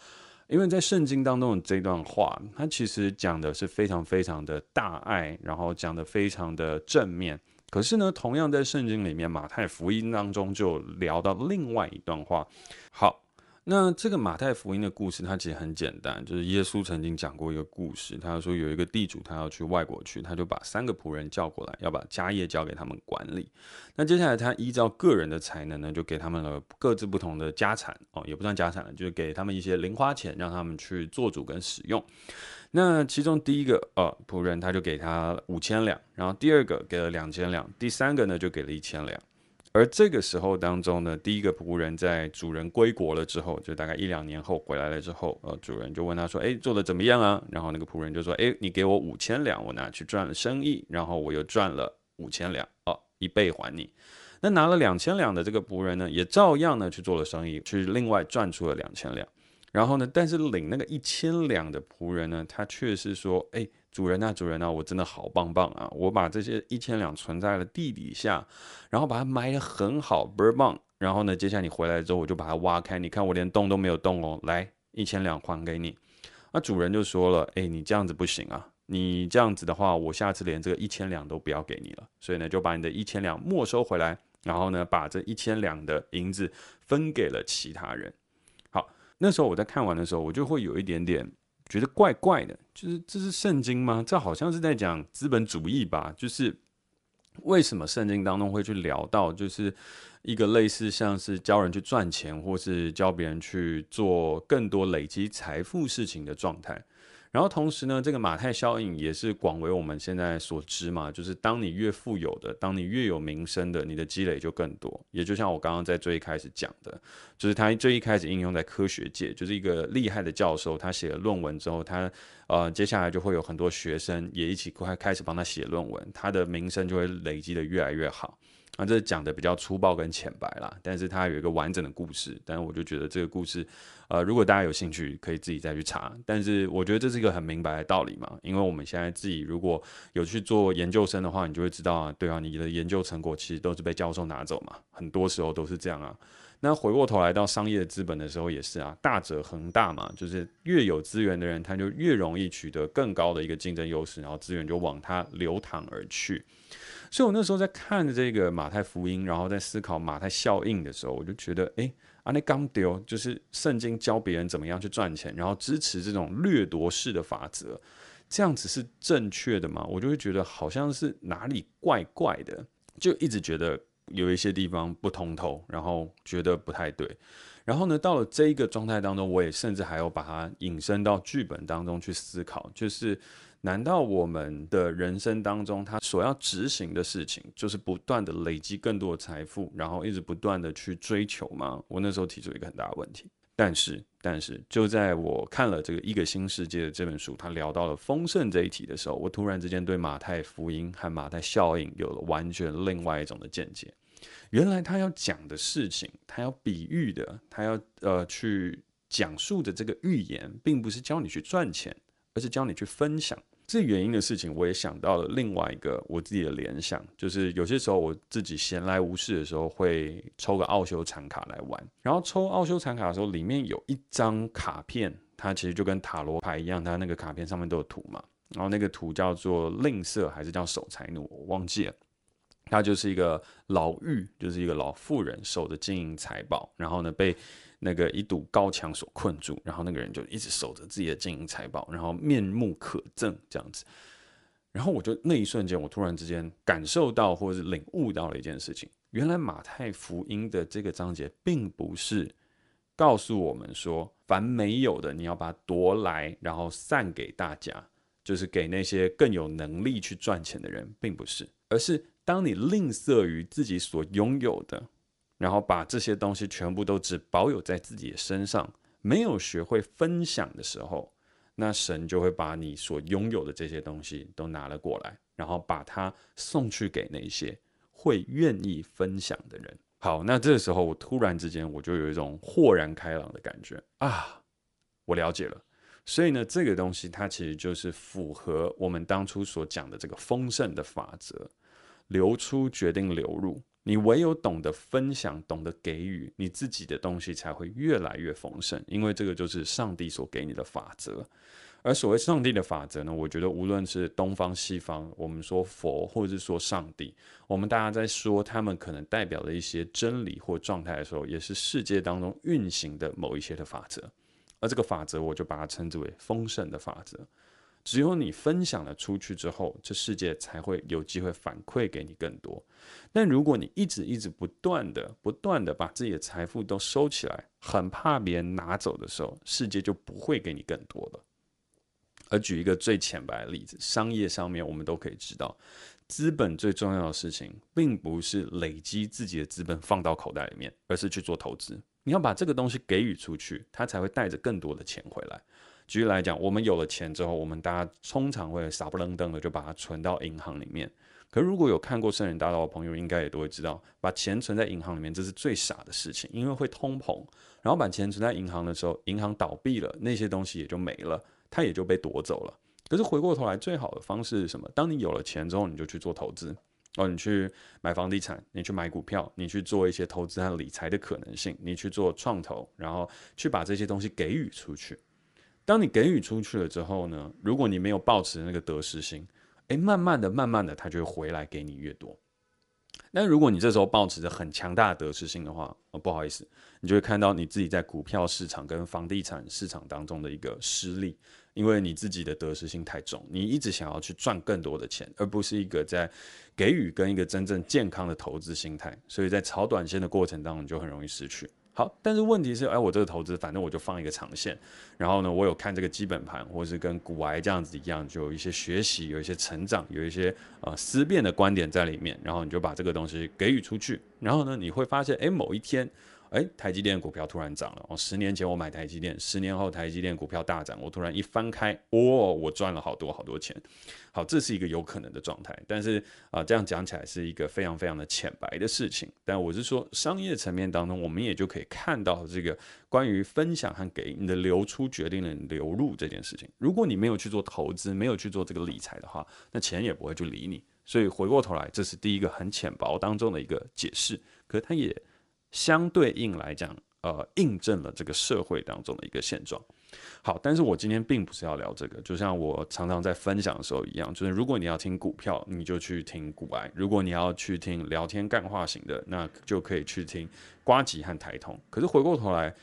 因为在圣经当中的这段话，它其实讲的是非常非常的大爱，然后讲的非常的正面。可是呢，同样在圣经里面，马太福音当中就聊到另外一段话。好。那这个马太福音的故事，它其实很简单，就是耶稣曾经讲过一个故事。他说有一个地主，他要去外国去，他就把三个仆人叫过来，要把家业交给他们管理。那接下来他依照个人的才能呢，就给他们了各自不同的家产哦，也不算家产了，就是给他们一些零花钱，让他们去做主跟使用。那其中第一个呃仆人，他就给他五千两，然后第二个给了两千两，第三个呢就给了一千两。而这个时候当中呢，第一个仆人在主人归国了之后，就大概一两年后回来了之后，呃，主人就问他说：“哎，做的怎么样啊？”然后那个仆人就说：“哎，你给我五千两，我拿去赚了生意，然后我又赚了五千两，哦，一倍还你。”那拿了两千两的这个仆人呢，也照样呢去做了生意，去另外赚出了两千两。然后呢，但是领那个一千两的仆人呢，他却是说：“哎。”主人呐、主人呐、我真的好棒棒啊！我把这些一千两存在了地底下，然后把它埋得很好，倍儿棒。然后呢，接下来你回来之后，我就把它挖开，你看我连动都没有动哦。来，一千两还给你。那主人就说了，哎，你这样子不行啊，你这样子的话，我下次连这个一千两都不要给你了。所以呢，就把你的一千两没收回来，然后呢，把这一千两的银子分给了其他人。好，那时候我在看完的时候，我就会有一点点觉得怪怪的，就是这是圣经吗？这好像是在讲资本主义吧？就是为什么圣经当中会去聊到，就是一个类似像是教人去赚钱，或是教别人去做更多累积财富事情的状态？然后同时呢，这个马太效应也是广为我们现在所知嘛，就是当你越富有的，当你越有名声的，你的积累就更多。也就像我刚刚在最一开始讲的，就是他最一开始应用在科学界，就是一个厉害的教授，他写了论文之后，他呃接下来就会有很多学生也一起快开始帮他写论文，他的名声就会累积得越来越好。那这讲的比较粗暴跟浅白啦，但是它有一个完整的故事。但是我就觉得这个故事，呃，如果大家有兴趣，可以自己再去查。但是我觉得这是一个很明白的道理嘛，因为我们现在自己如果有去做研究生的话，你就会知道啊，对啊，你的研究成果其实都是被教授拿走嘛，很多时候都是这样啊。那回过头来到商业资本的时候也是啊，大者恒大嘛，就是越有资源的人，他就越容易取得更高的一个竞争优势，然后资源就往他流淌而去。所以，我那时候在看这个马太福音，然后在思考马太效应的时候，我就觉得，哎，阿内刚丢就是圣经教别人怎么样去赚钱，然后支持这种掠夺式的法则，这样子是正确的吗？我就会觉得好像是哪里怪怪的，就一直觉得有一些地方不通透，然后觉得不太对。然后呢，到了这一个状态当中，我也甚至还要把它引申到剧本当中去思考，就是。难道我们的人生当中，他所要执行的事情，就是不断的累积更多的财富，然后一直不断的去追求吗？我那时候提出一个很大的问题。但是，但是就在我看了这个《一个新世界》的这本书，他聊到了丰盛这一题的时候，我突然之间对马太福音和马太效应有了完全另外一种的见解。原来他要讲的事情，他要比喻的，他要呃去讲述的这个寓言，并不是教你去赚钱。而是教你去分享这原因的事情，我也想到了另外一个我自己的联想，就是有些时候我自己闲来无事的时候，会抽个奥修禅卡来玩。然后抽奥修禅卡的时候，里面有一张卡片，它其实就跟塔罗牌一样，它那个卡片上面都有图嘛。然后那个图叫做吝啬还是叫守财奴，我忘记了。它就是一个老妪，就是一个老妇人守着金银财宝，然后呢被。那个一堵高墙所困住，然后那个人就一直守着自己的金银财宝，然后面目可憎这样子。然后我就那一瞬间，我突然之间感受到或者是领悟到了一件事情：原来马太福音的这个章节，并不是告诉我们说，凡没有的你要把它夺来，然后散给大家，就是给那些更有能力去赚钱的人，并不是，而是当你吝啬于自己所拥有的。然后把这些东西全部都只保有在自己的身上，没有学会分享的时候，那神就会把你所拥有的这些东西都拿了过来，然后把它送去给那些会愿意分享的人。好，那这个时候我突然之间我就有一种豁然开朗的感觉啊，我了解了。所以呢，这个东西它其实就是符合我们当初所讲的这个丰盛的法则，流出决定流入。你唯有懂得分享，懂得给予，你自己的东西才会越来越丰盛。因为这个就是上帝所给你的法则。而所谓上帝的法则呢，我觉得无论是东方西方，我们说佛或者是说上帝，我们大家在说他们可能代表的一些真理或状态的时候，也是世界当中运行的某一些的法则。而这个法则，我就把它称之为丰盛的法则。只有你分享了出去之后，这世界才会有机会反馈给你更多。但如果你一直一直不断的、不断的把自己的财富都收起来，很怕别人拿走的时候，世界就不会给你更多了。而举一个最浅白的例子，商业上面我们都可以知道，资本最重要的事情，并不是累积自己的资本放到口袋里面，而是去做投资。你要把这个东西给予出去，它才会带着更多的钱回来。举例来讲，我们有了钱之后，我们大家通常会傻不愣登的就把它存到银行里面。可如果有看过《圣人大道》的朋友，应该也都会知道，把钱存在银行里面这是最傻的事情，因为会通膨。然后把钱存在银行的时候，银行倒闭了，那些东西也就没了，它也就被夺走了。可是回过头来，最好的方式是什么？当你有了钱之后，你就去做投资，哦，你去买房地产，你去买股票，你去做一些投资和理财的可能性，你去做创投，然后去把这些东西给予出去。当你给予出去了之后呢，如果你没有抱持那个得失心，诶，慢慢的、慢慢的，它就会回来给你越多。但如果你这时候抱持着很强大的得失心的话，哦，不好意思，你就会看到你自己在股票市场跟房地产市场当中的一个失利。因为你自己的得失心太重，你一直想要去赚更多的钱，而不是一个在给予跟一个真正健康的投资心态，所以在炒短线的过程当中，你就很容易失去。好，但是问题是，哎，我这个投资反正我就放一个长线，然后呢，我有看这个基本盘，或是跟股癌这样子一样，就有一些学习，有一些成长，有一些呃思辨的观点在里面，然后你就把这个东西给予出去，然后呢，你会发现，哎，某一天。哎，台积电股票突然涨了哦！十年前我买台积电，十年后台积电股票大涨，我突然一翻开，哦，我赚了好多好多钱。好，这是一个有可能的状态，但是啊、这样讲起来是一个非常非常的浅白的事情。但我是说，商业层面当中，我们也就可以看到这个关于分享和给你的流出决定了你流入这件事情。如果你没有去做投资，没有去做这个理财的话，那钱也不会去理你。所以回过头来，这是第一个很浅薄当中的一个解释，可它也。相对应来讲，呃，印证了这个社会当中的一个现状。好，但是我今天并不是要聊这个，就像我常常在分享的时候一样，就是如果你要听股票，你就去听股癌；如果你要去听聊天干化型的，那就可以去听瓜吉和台通。可是回过头来。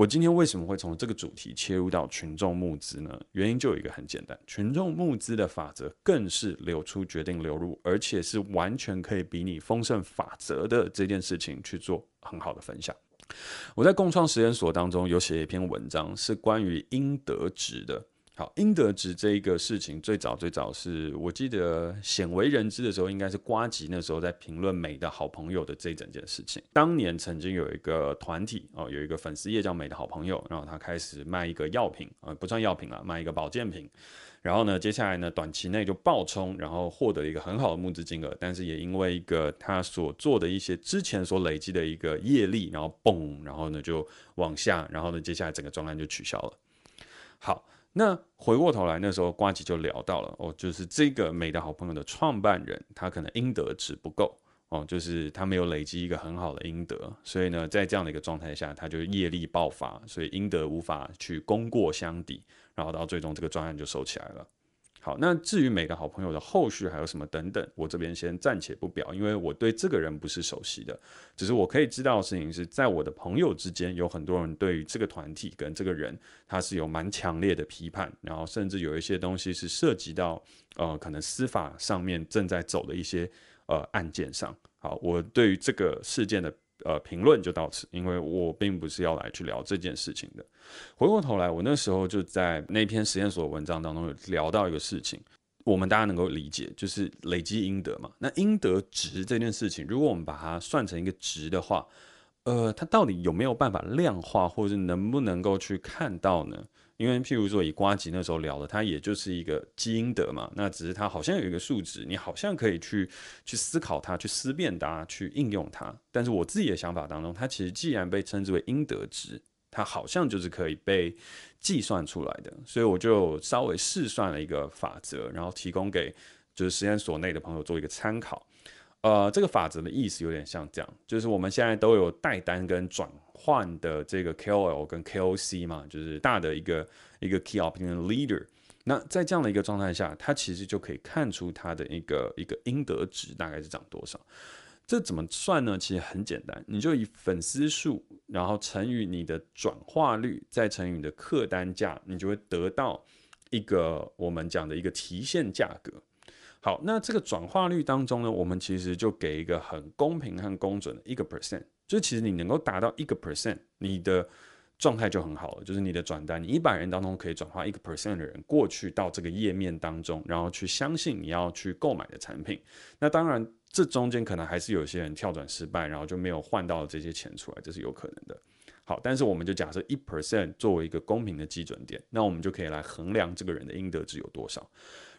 我今天为什么会从这个主题切入到群众募资呢？原因就有一个很简单，群众募资的法则更是流出决定流入，而且是完全可以比拟丰盛法则的这件事情去做很好的分享。我在共创实验所当中有写一篇文章，是关于应得值的。好，英德值这一个事情，最早最早是我记得鲜为人知的时候，应该是瓜吉那时候在评论美的好朋友的这一整件事情。当年曾经有一个团体哦，有一个粉丝页叫美的好朋友，然后他开始卖一个药品啊，不算药品了，卖一个保健品。然后呢，接下来呢，短期内就爆冲，然后获得一个很好的募资金额，但是也因为一个他所做的一些之前所累积的一个业力，然后嘣，然后呢就往下，然后呢，接下来整个专案就取消了。好。那回过头来，那时候瓜吉就聊到了哦，就是这个美的好朋友的创办人，他可能应得值不够哦，就是他没有累积一个很好的应得，所以呢，在这样的一个状态下，他就业力爆发，所以应得无法去功过相抵，然后到最终这个专案就收起来了。好，那至于每个好朋友的后续还有什么等等，我这边先暂且不表，因为我对这个人不是熟悉的，只是我可以知道的事情是在我的朋友之间，有很多人对于这个团体跟这个人，他是有蛮强烈的批判，然后甚至有一些东西是涉及到呃可能司法上面正在走的一些呃案件上。好，我对于这个事件的。呃，评论就到此，因为我并不是要来去聊这件事情的。回过头来，我那时候就在那篇实验所文章当中有聊到一个事情，我们大家能够理解，就是累积应得嘛。那应得值这件事情，如果我们把它算成一个值的话，呃，它到底有没有办法量化，或者是能不能够去看到呢？因为譬如说以瓜吉那时候聊的，它也就是一个积阴德嘛，那只是它好像有一个数值，你好像可以去去思考它，去思辨它，去应用它。但是我自己的想法当中，它其实既然被称之为应得值，它好像就是可以被计算出来的。所以我就稍微试算了一个法则，然后提供给就是实验所内的朋友做一个参考。呃，这个法则的意思有点像这样，就是我们现在都有带单跟转换的这个 KOL 跟 KOC 嘛，就是大的一个一个 Key Opinion Leader。那在这样的一个状态下，它其实就可以看出它的一个一个应得值大概是涨多少。这怎么算呢？其实很简单，你就以粉丝数，然后乘以你的转化率，再乘以你的客单价，你就会得到一个我们讲的一个提现价格。好，那这个转化率当中呢，我们其实就给一个很公平和公准的一个 percent，就其实你能够达到一个 percent，你的状态就很好了。就是你的转单，你一百人当中可以转化一个 percent 的人过去到这个页面当中，然后去相信你要去购买的产品。那当然，这中间可能还是有些人跳转失败，然后就没有换到这些钱出来，这是有可能的。好，但是我们就假设一 percent 作为一个公平的基准点，那我们就可以来衡量这个人的应得值有多少。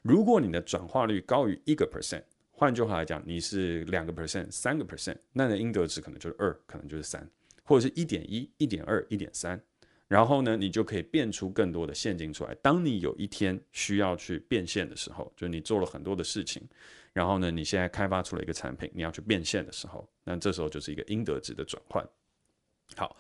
如果你的转化率高于一个 percent，换句话来讲，你是两个 percent、三个 percent，那你的应得值可能就是二，可能就是三，或者是一点一、一点二、一点三。然后呢，你就可以变出更多的现金出来。当你有一天需要去变现的时候，就是你做了很多的事情，然后呢，你现在开发出了一个产品，你要去变现的时候，那这时候就是一个应得值的转换。好。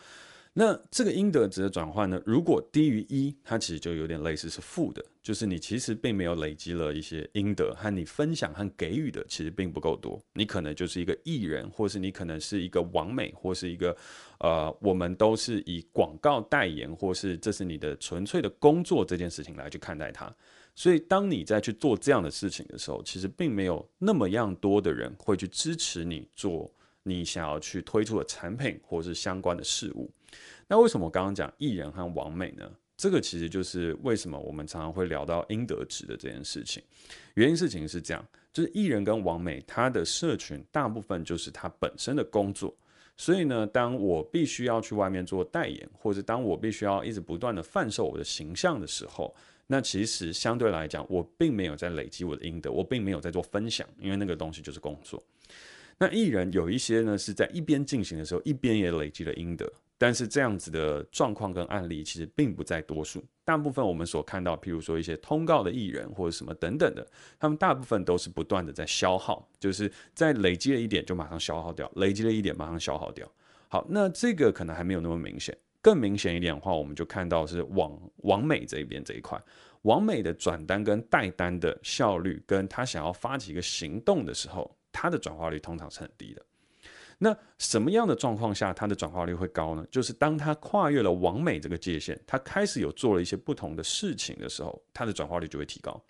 那这个应得值的转换呢，如果低于一，它其实就有点类似是负的，就是你其实并没有累积了一些应得，和你分享和给予的其实并不够多。你可能就是一个艺人，或是你可能是一个网美，或是一个呃，我们都是以广告代言，或是这是你的纯粹的工作这件事情来去看待它。所以当你在去做这样的事情的时候，其实并没有那么样多的人会去支持你做你想要去推出的产品，或是相关的事物。那为什么我刚刚讲艺人和王美呢？这个其实就是为什么我们常常会聊到应得值的这件事情。原因事情是这样，就是艺人跟王美他的社群大部分就是他本身的工作，所以呢，当我必须要去外面做代言，或者当我必须要一直不断的贩售我的形象的时候，那其实相对来讲，我并没有在累积我的应得，我并没有在做分享，因为那个东西就是工作。那艺人有一些呢是在一边进行的时候，一边也累积了应得。但是这样子的状况跟案例其实并不在多数，大部分我们所看到，譬如说一些通告的艺人或者什么等等的，他们大部分都是不断的在消耗，就是在累积了一点就马上消耗掉，累积了一点马上消耗掉。好，那这个可能还没有那么明显，更明显一点的话，我们就看到是网网美这一边这一块，网美的转单跟带单的效率，跟他想要发起一个行动的时候，他的转化率通常是很低的。那什么样的状况下，它的转化率会高呢？就是当它跨越了完美这个界限，它开始有做了一些不同的事情的时候，它的转化率就会提高，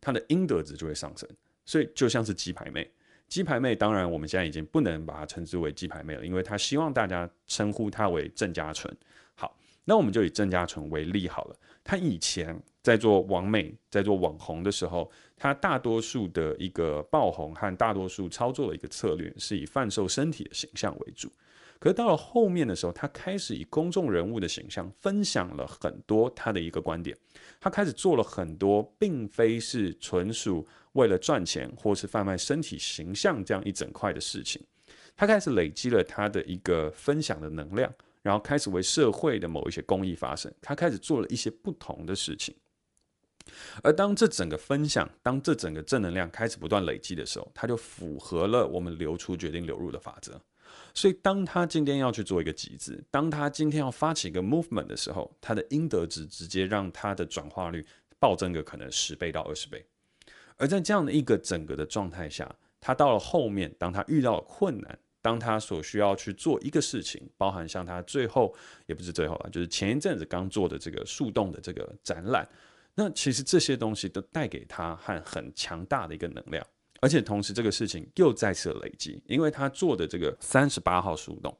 它的应得值就会上升。所以就像是鸡排妹，鸡排妹当然我们现在已经不能把它称之为鸡排妹了，因为她希望大家称呼她为郑家纯。好，那我们就以郑家纯为例好了。他以前在做网美，在做网红的时候。他大多数的一个爆红和大多数操作的一个策略是以贩售身体的形象为主，可是到了后面的时候，他开始以公众人物的形象分享了很多他的一个观点，他开始做了很多并非是纯属为了赚钱或是贩卖身体形象这样一整块的事情，他开始累积了他的一个分享的能量，然后开始为社会的某一些公益发声，他开始做了一些不同的事情。而当这整个分享，当这整个正能量开始不断累积的时候，它就符合了我们流出决定流入的法则。所以，当他今天要去做一个集资，当他今天要发起一个 movement 的时候，他的应得值直接让他的转化率暴增个可能十倍到二十倍。而在这样的一个整个的状态下，他到了后面，当他遇到了困难，当他所需要去做一个事情，包含像他最后也不是最后了，就是前一阵子刚做的这个树洞的这个展览。那其实这些东西都带给他和很强大的一个能量，而且同时这个事情又再次累积，因为他做的这个三十八号树洞，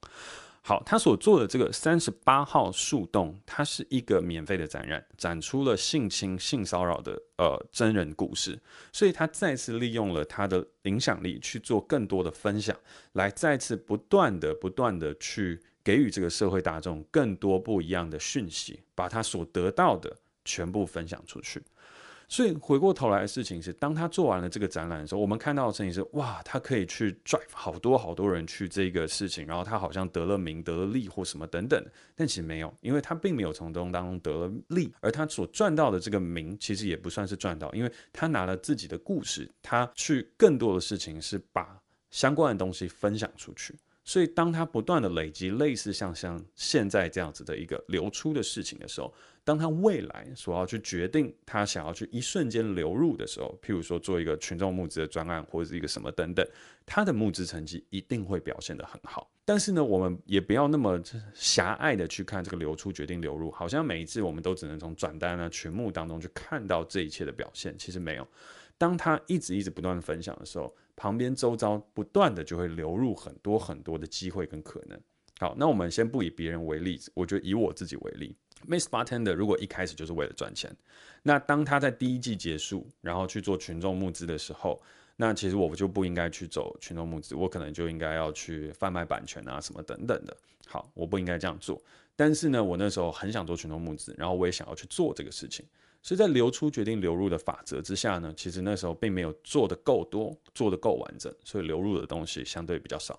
好，他所做的这个三十八号树洞，它是一个免费的展览，展出了性侵、性骚扰的呃真人故事，所以他再次利用了他的影响力去做更多的分享，来再次不断的、不断的去给予这个社会大众更多不一样的讯息，把他所得到的。全部分享出去，所以回过头来的事情是，当他做完了这个展览的时候，我们看到的事情是，哇，他可以去 drive 好多好多人去这个事情，然后他好像得了名、得了利或什么等等，但其实没有，因为他并没有从中当中得了利，而他所赚到的这个名，其实也不算是赚到，因为他拿了自己的故事，他去更多的事情是把相关的东西分享出去。所以，当他不断的累积类似像像现在这样子的一个流出的事情的时候，当他未来所要去决定他想要去一瞬间流入的时候，譬如说做一个群众募资的专案或者是一个什么等等，他的募资成绩一定会表现得很好。但是呢，我们也不要那么狭隘的去看这个流出决定流入，好像每一次我们都只能从转单啊、群募当中去看到这一切的表现，其实没有。当他一直一直不断的分享的时候，旁边周遭不断的就会流入很多很多的机会跟可能。好，那我们先不以别人为例子，我觉得以我自己为例。Miss Bartender 如果一开始就是为了赚钱，那当他在第一季结束，然后去做群众募资的时候，那其实我就不应该去走群众募资，我可能就应该要去贩卖版权啊什么等等的。好，我不应该这样做。但是呢，我那时候很想做群众募资，然后我也想要去做这个事情。所以在流出决定流入的法则之下呢，其实那时候并没有做得够多，做得够完整，所以流入的东西相对比较少。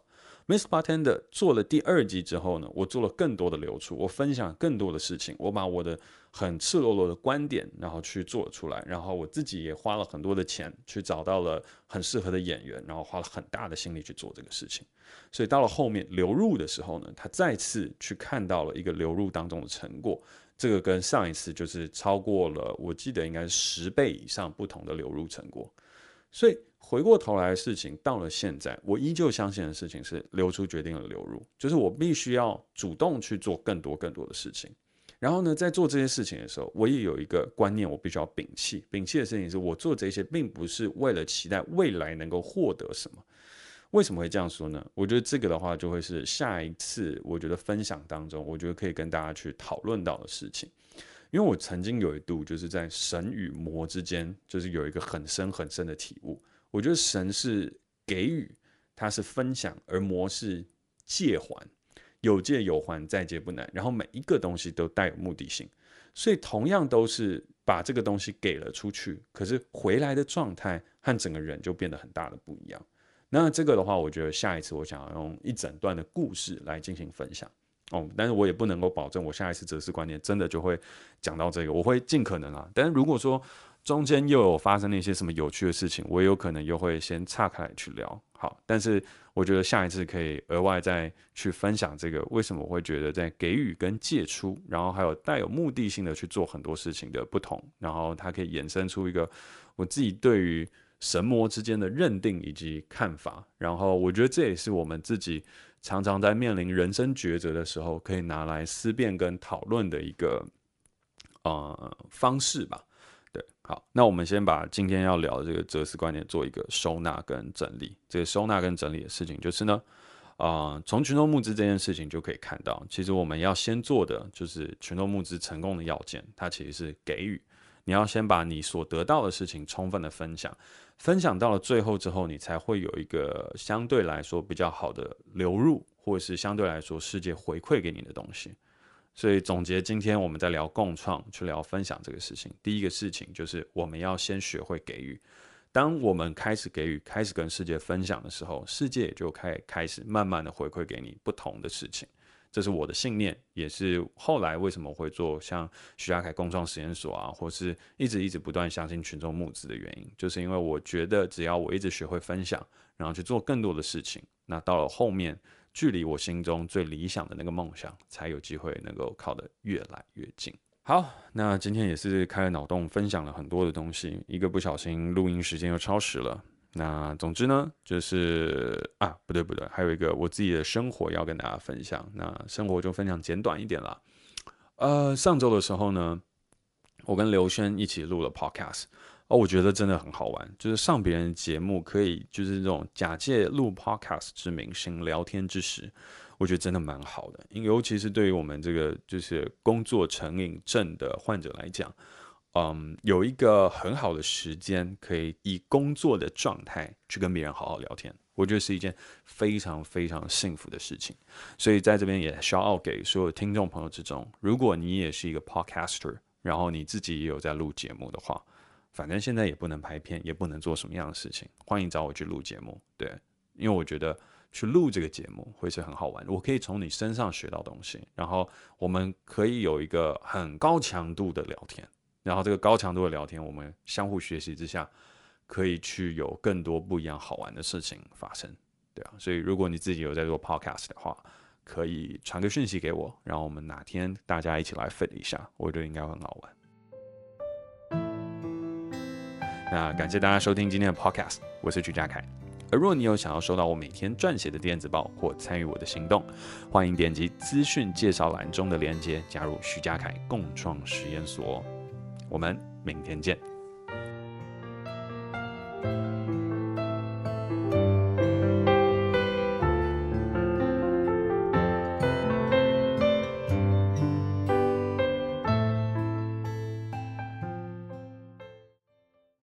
Mr. Bartender 做了第二季之后呢，我做了更多的流出，我分享更多的事情，我把我的很赤裸裸的观点，然后去做出来，然后我自己也花了很多的钱去找到了很适合的演员，然后花了很大的心力去做这个事情。所以到了后面流入的时候呢，他再次去看到了一个流入当中的成果，这个跟上一次就是超过了，我记得应该是十倍以上不同的流入成果，所以。回过头来的事情到了现在，我依旧相信的事情是流出决定了流入，就是我必须要主动去做更多更多的事情。然后呢，在做这些事情的时候，我也有一个观念，我必须要摒弃。摒弃的事情是我做这些并不是为了期待未来能够获得什么。为什么会这样说呢？我觉得这个的话就会是下一次我觉得分享当中，我觉得可以跟大家去讨论到的事情。因为我曾经有一度就是在神与魔之间，就是有一个很深很深的体悟。我觉得神是给予，他是分享，而魔是借还，有借有还，再借不难。然后每一个东西都带有目的性，所以同样都是把这个东西给了出去，可是回来的状态和整个人就变得很大的不一样。那这个的话，我觉得下一次我想要用一整段的故事来进行分享哦，但是我也不能够保证我下一次哲思观念真的就会讲到这个，我会尽可能啊。但是如果说，中间又有发生了一些什么有趣的事情，我有可能又会先岔开来去聊。好，但是我觉得下一次可以额外再去分享这个为什么我会觉得在给予跟借出，然后还有带有目的性的去做很多事情的不同，然后它可以衍生出一个我自己对于神魔之间的认定以及看法。然后我觉得这也是我们自己常常在面临人生抉择的时候可以拿来思辨跟讨论的一个呃方式吧。好，那我们先把今天要聊的这个哲思观念做一个收纳跟整理。这个收纳跟整理的事情，就是呢，啊、呃，从群众募资这件事情就可以看到，其实我们要先做的就是群众募资成功的要件，它其实是给予。你要先把你所得到的事情充分的分享，分享到了最后之后，你才会有一个相对来说比较好的流入，或者是相对来说世界回馈给你的东西。所以总结，今天我们在聊共创，去聊分享这个事情。第一个事情就是我们要先学会给予。当我们开始给予，开始跟世界分享的时候，世界也就开开始慢慢的回馈给你不同的事情。这是我的信念，也是后来为什么会做像徐家凯共创实验所啊，或是一直一直不断相信群众募资的原因，就是因为我觉得只要我一直学会分享，然后去做更多的事情，那到了后面。距离我心中最理想的那个梦想，才有机会能够靠得越来越近。好，那今天也是开了脑洞，分享了很多的东西，一个不小心录音时间又超时了。那总之呢，就是啊，不对不对，还有一个我自己的生活要跟大家分享。那生活就分享简短一点啦。呃，上周的时候呢，我跟刘轩一起录了 Podcast。哦，我觉得真的很好玩，就是上别人节目，可以就是这种假借录 podcast 之名行聊天之实，我觉得真的蛮好的。因尤其是对于我们这个就是工作成瘾症的患者来讲，嗯，有一个很好的时间可以以工作的状态去跟别人好好聊天，我觉得是一件非常非常幸福的事情。所以在这边也 shout out 给所有听众朋友之中，如果你也是一个 podcaster，然后你自己也有在录节目的话。反正现在也不能拍片，也不能做什么样的事情。欢迎找我去录节目，对，因为我觉得去录这个节目会是很好玩。我可以从你身上学到东西，然后我们可以有一个很高强度的聊天，然后这个高强度的聊天，我们相互学习之下，可以去有更多不一样好玩的事情发生，对啊。所以如果你自己有在做 podcast 的话，可以传个讯息给我，然后我们哪天大家一起来 fit 一下，我觉得应该会很好玩。那感谢大家收听今天的 Podcast，我是徐嘉凯。而若你有想要收到我每天撰写的电子报或参与我的行动，欢迎点击资讯介绍栏中的链接，加入徐家凯共创实验所。我们明天见。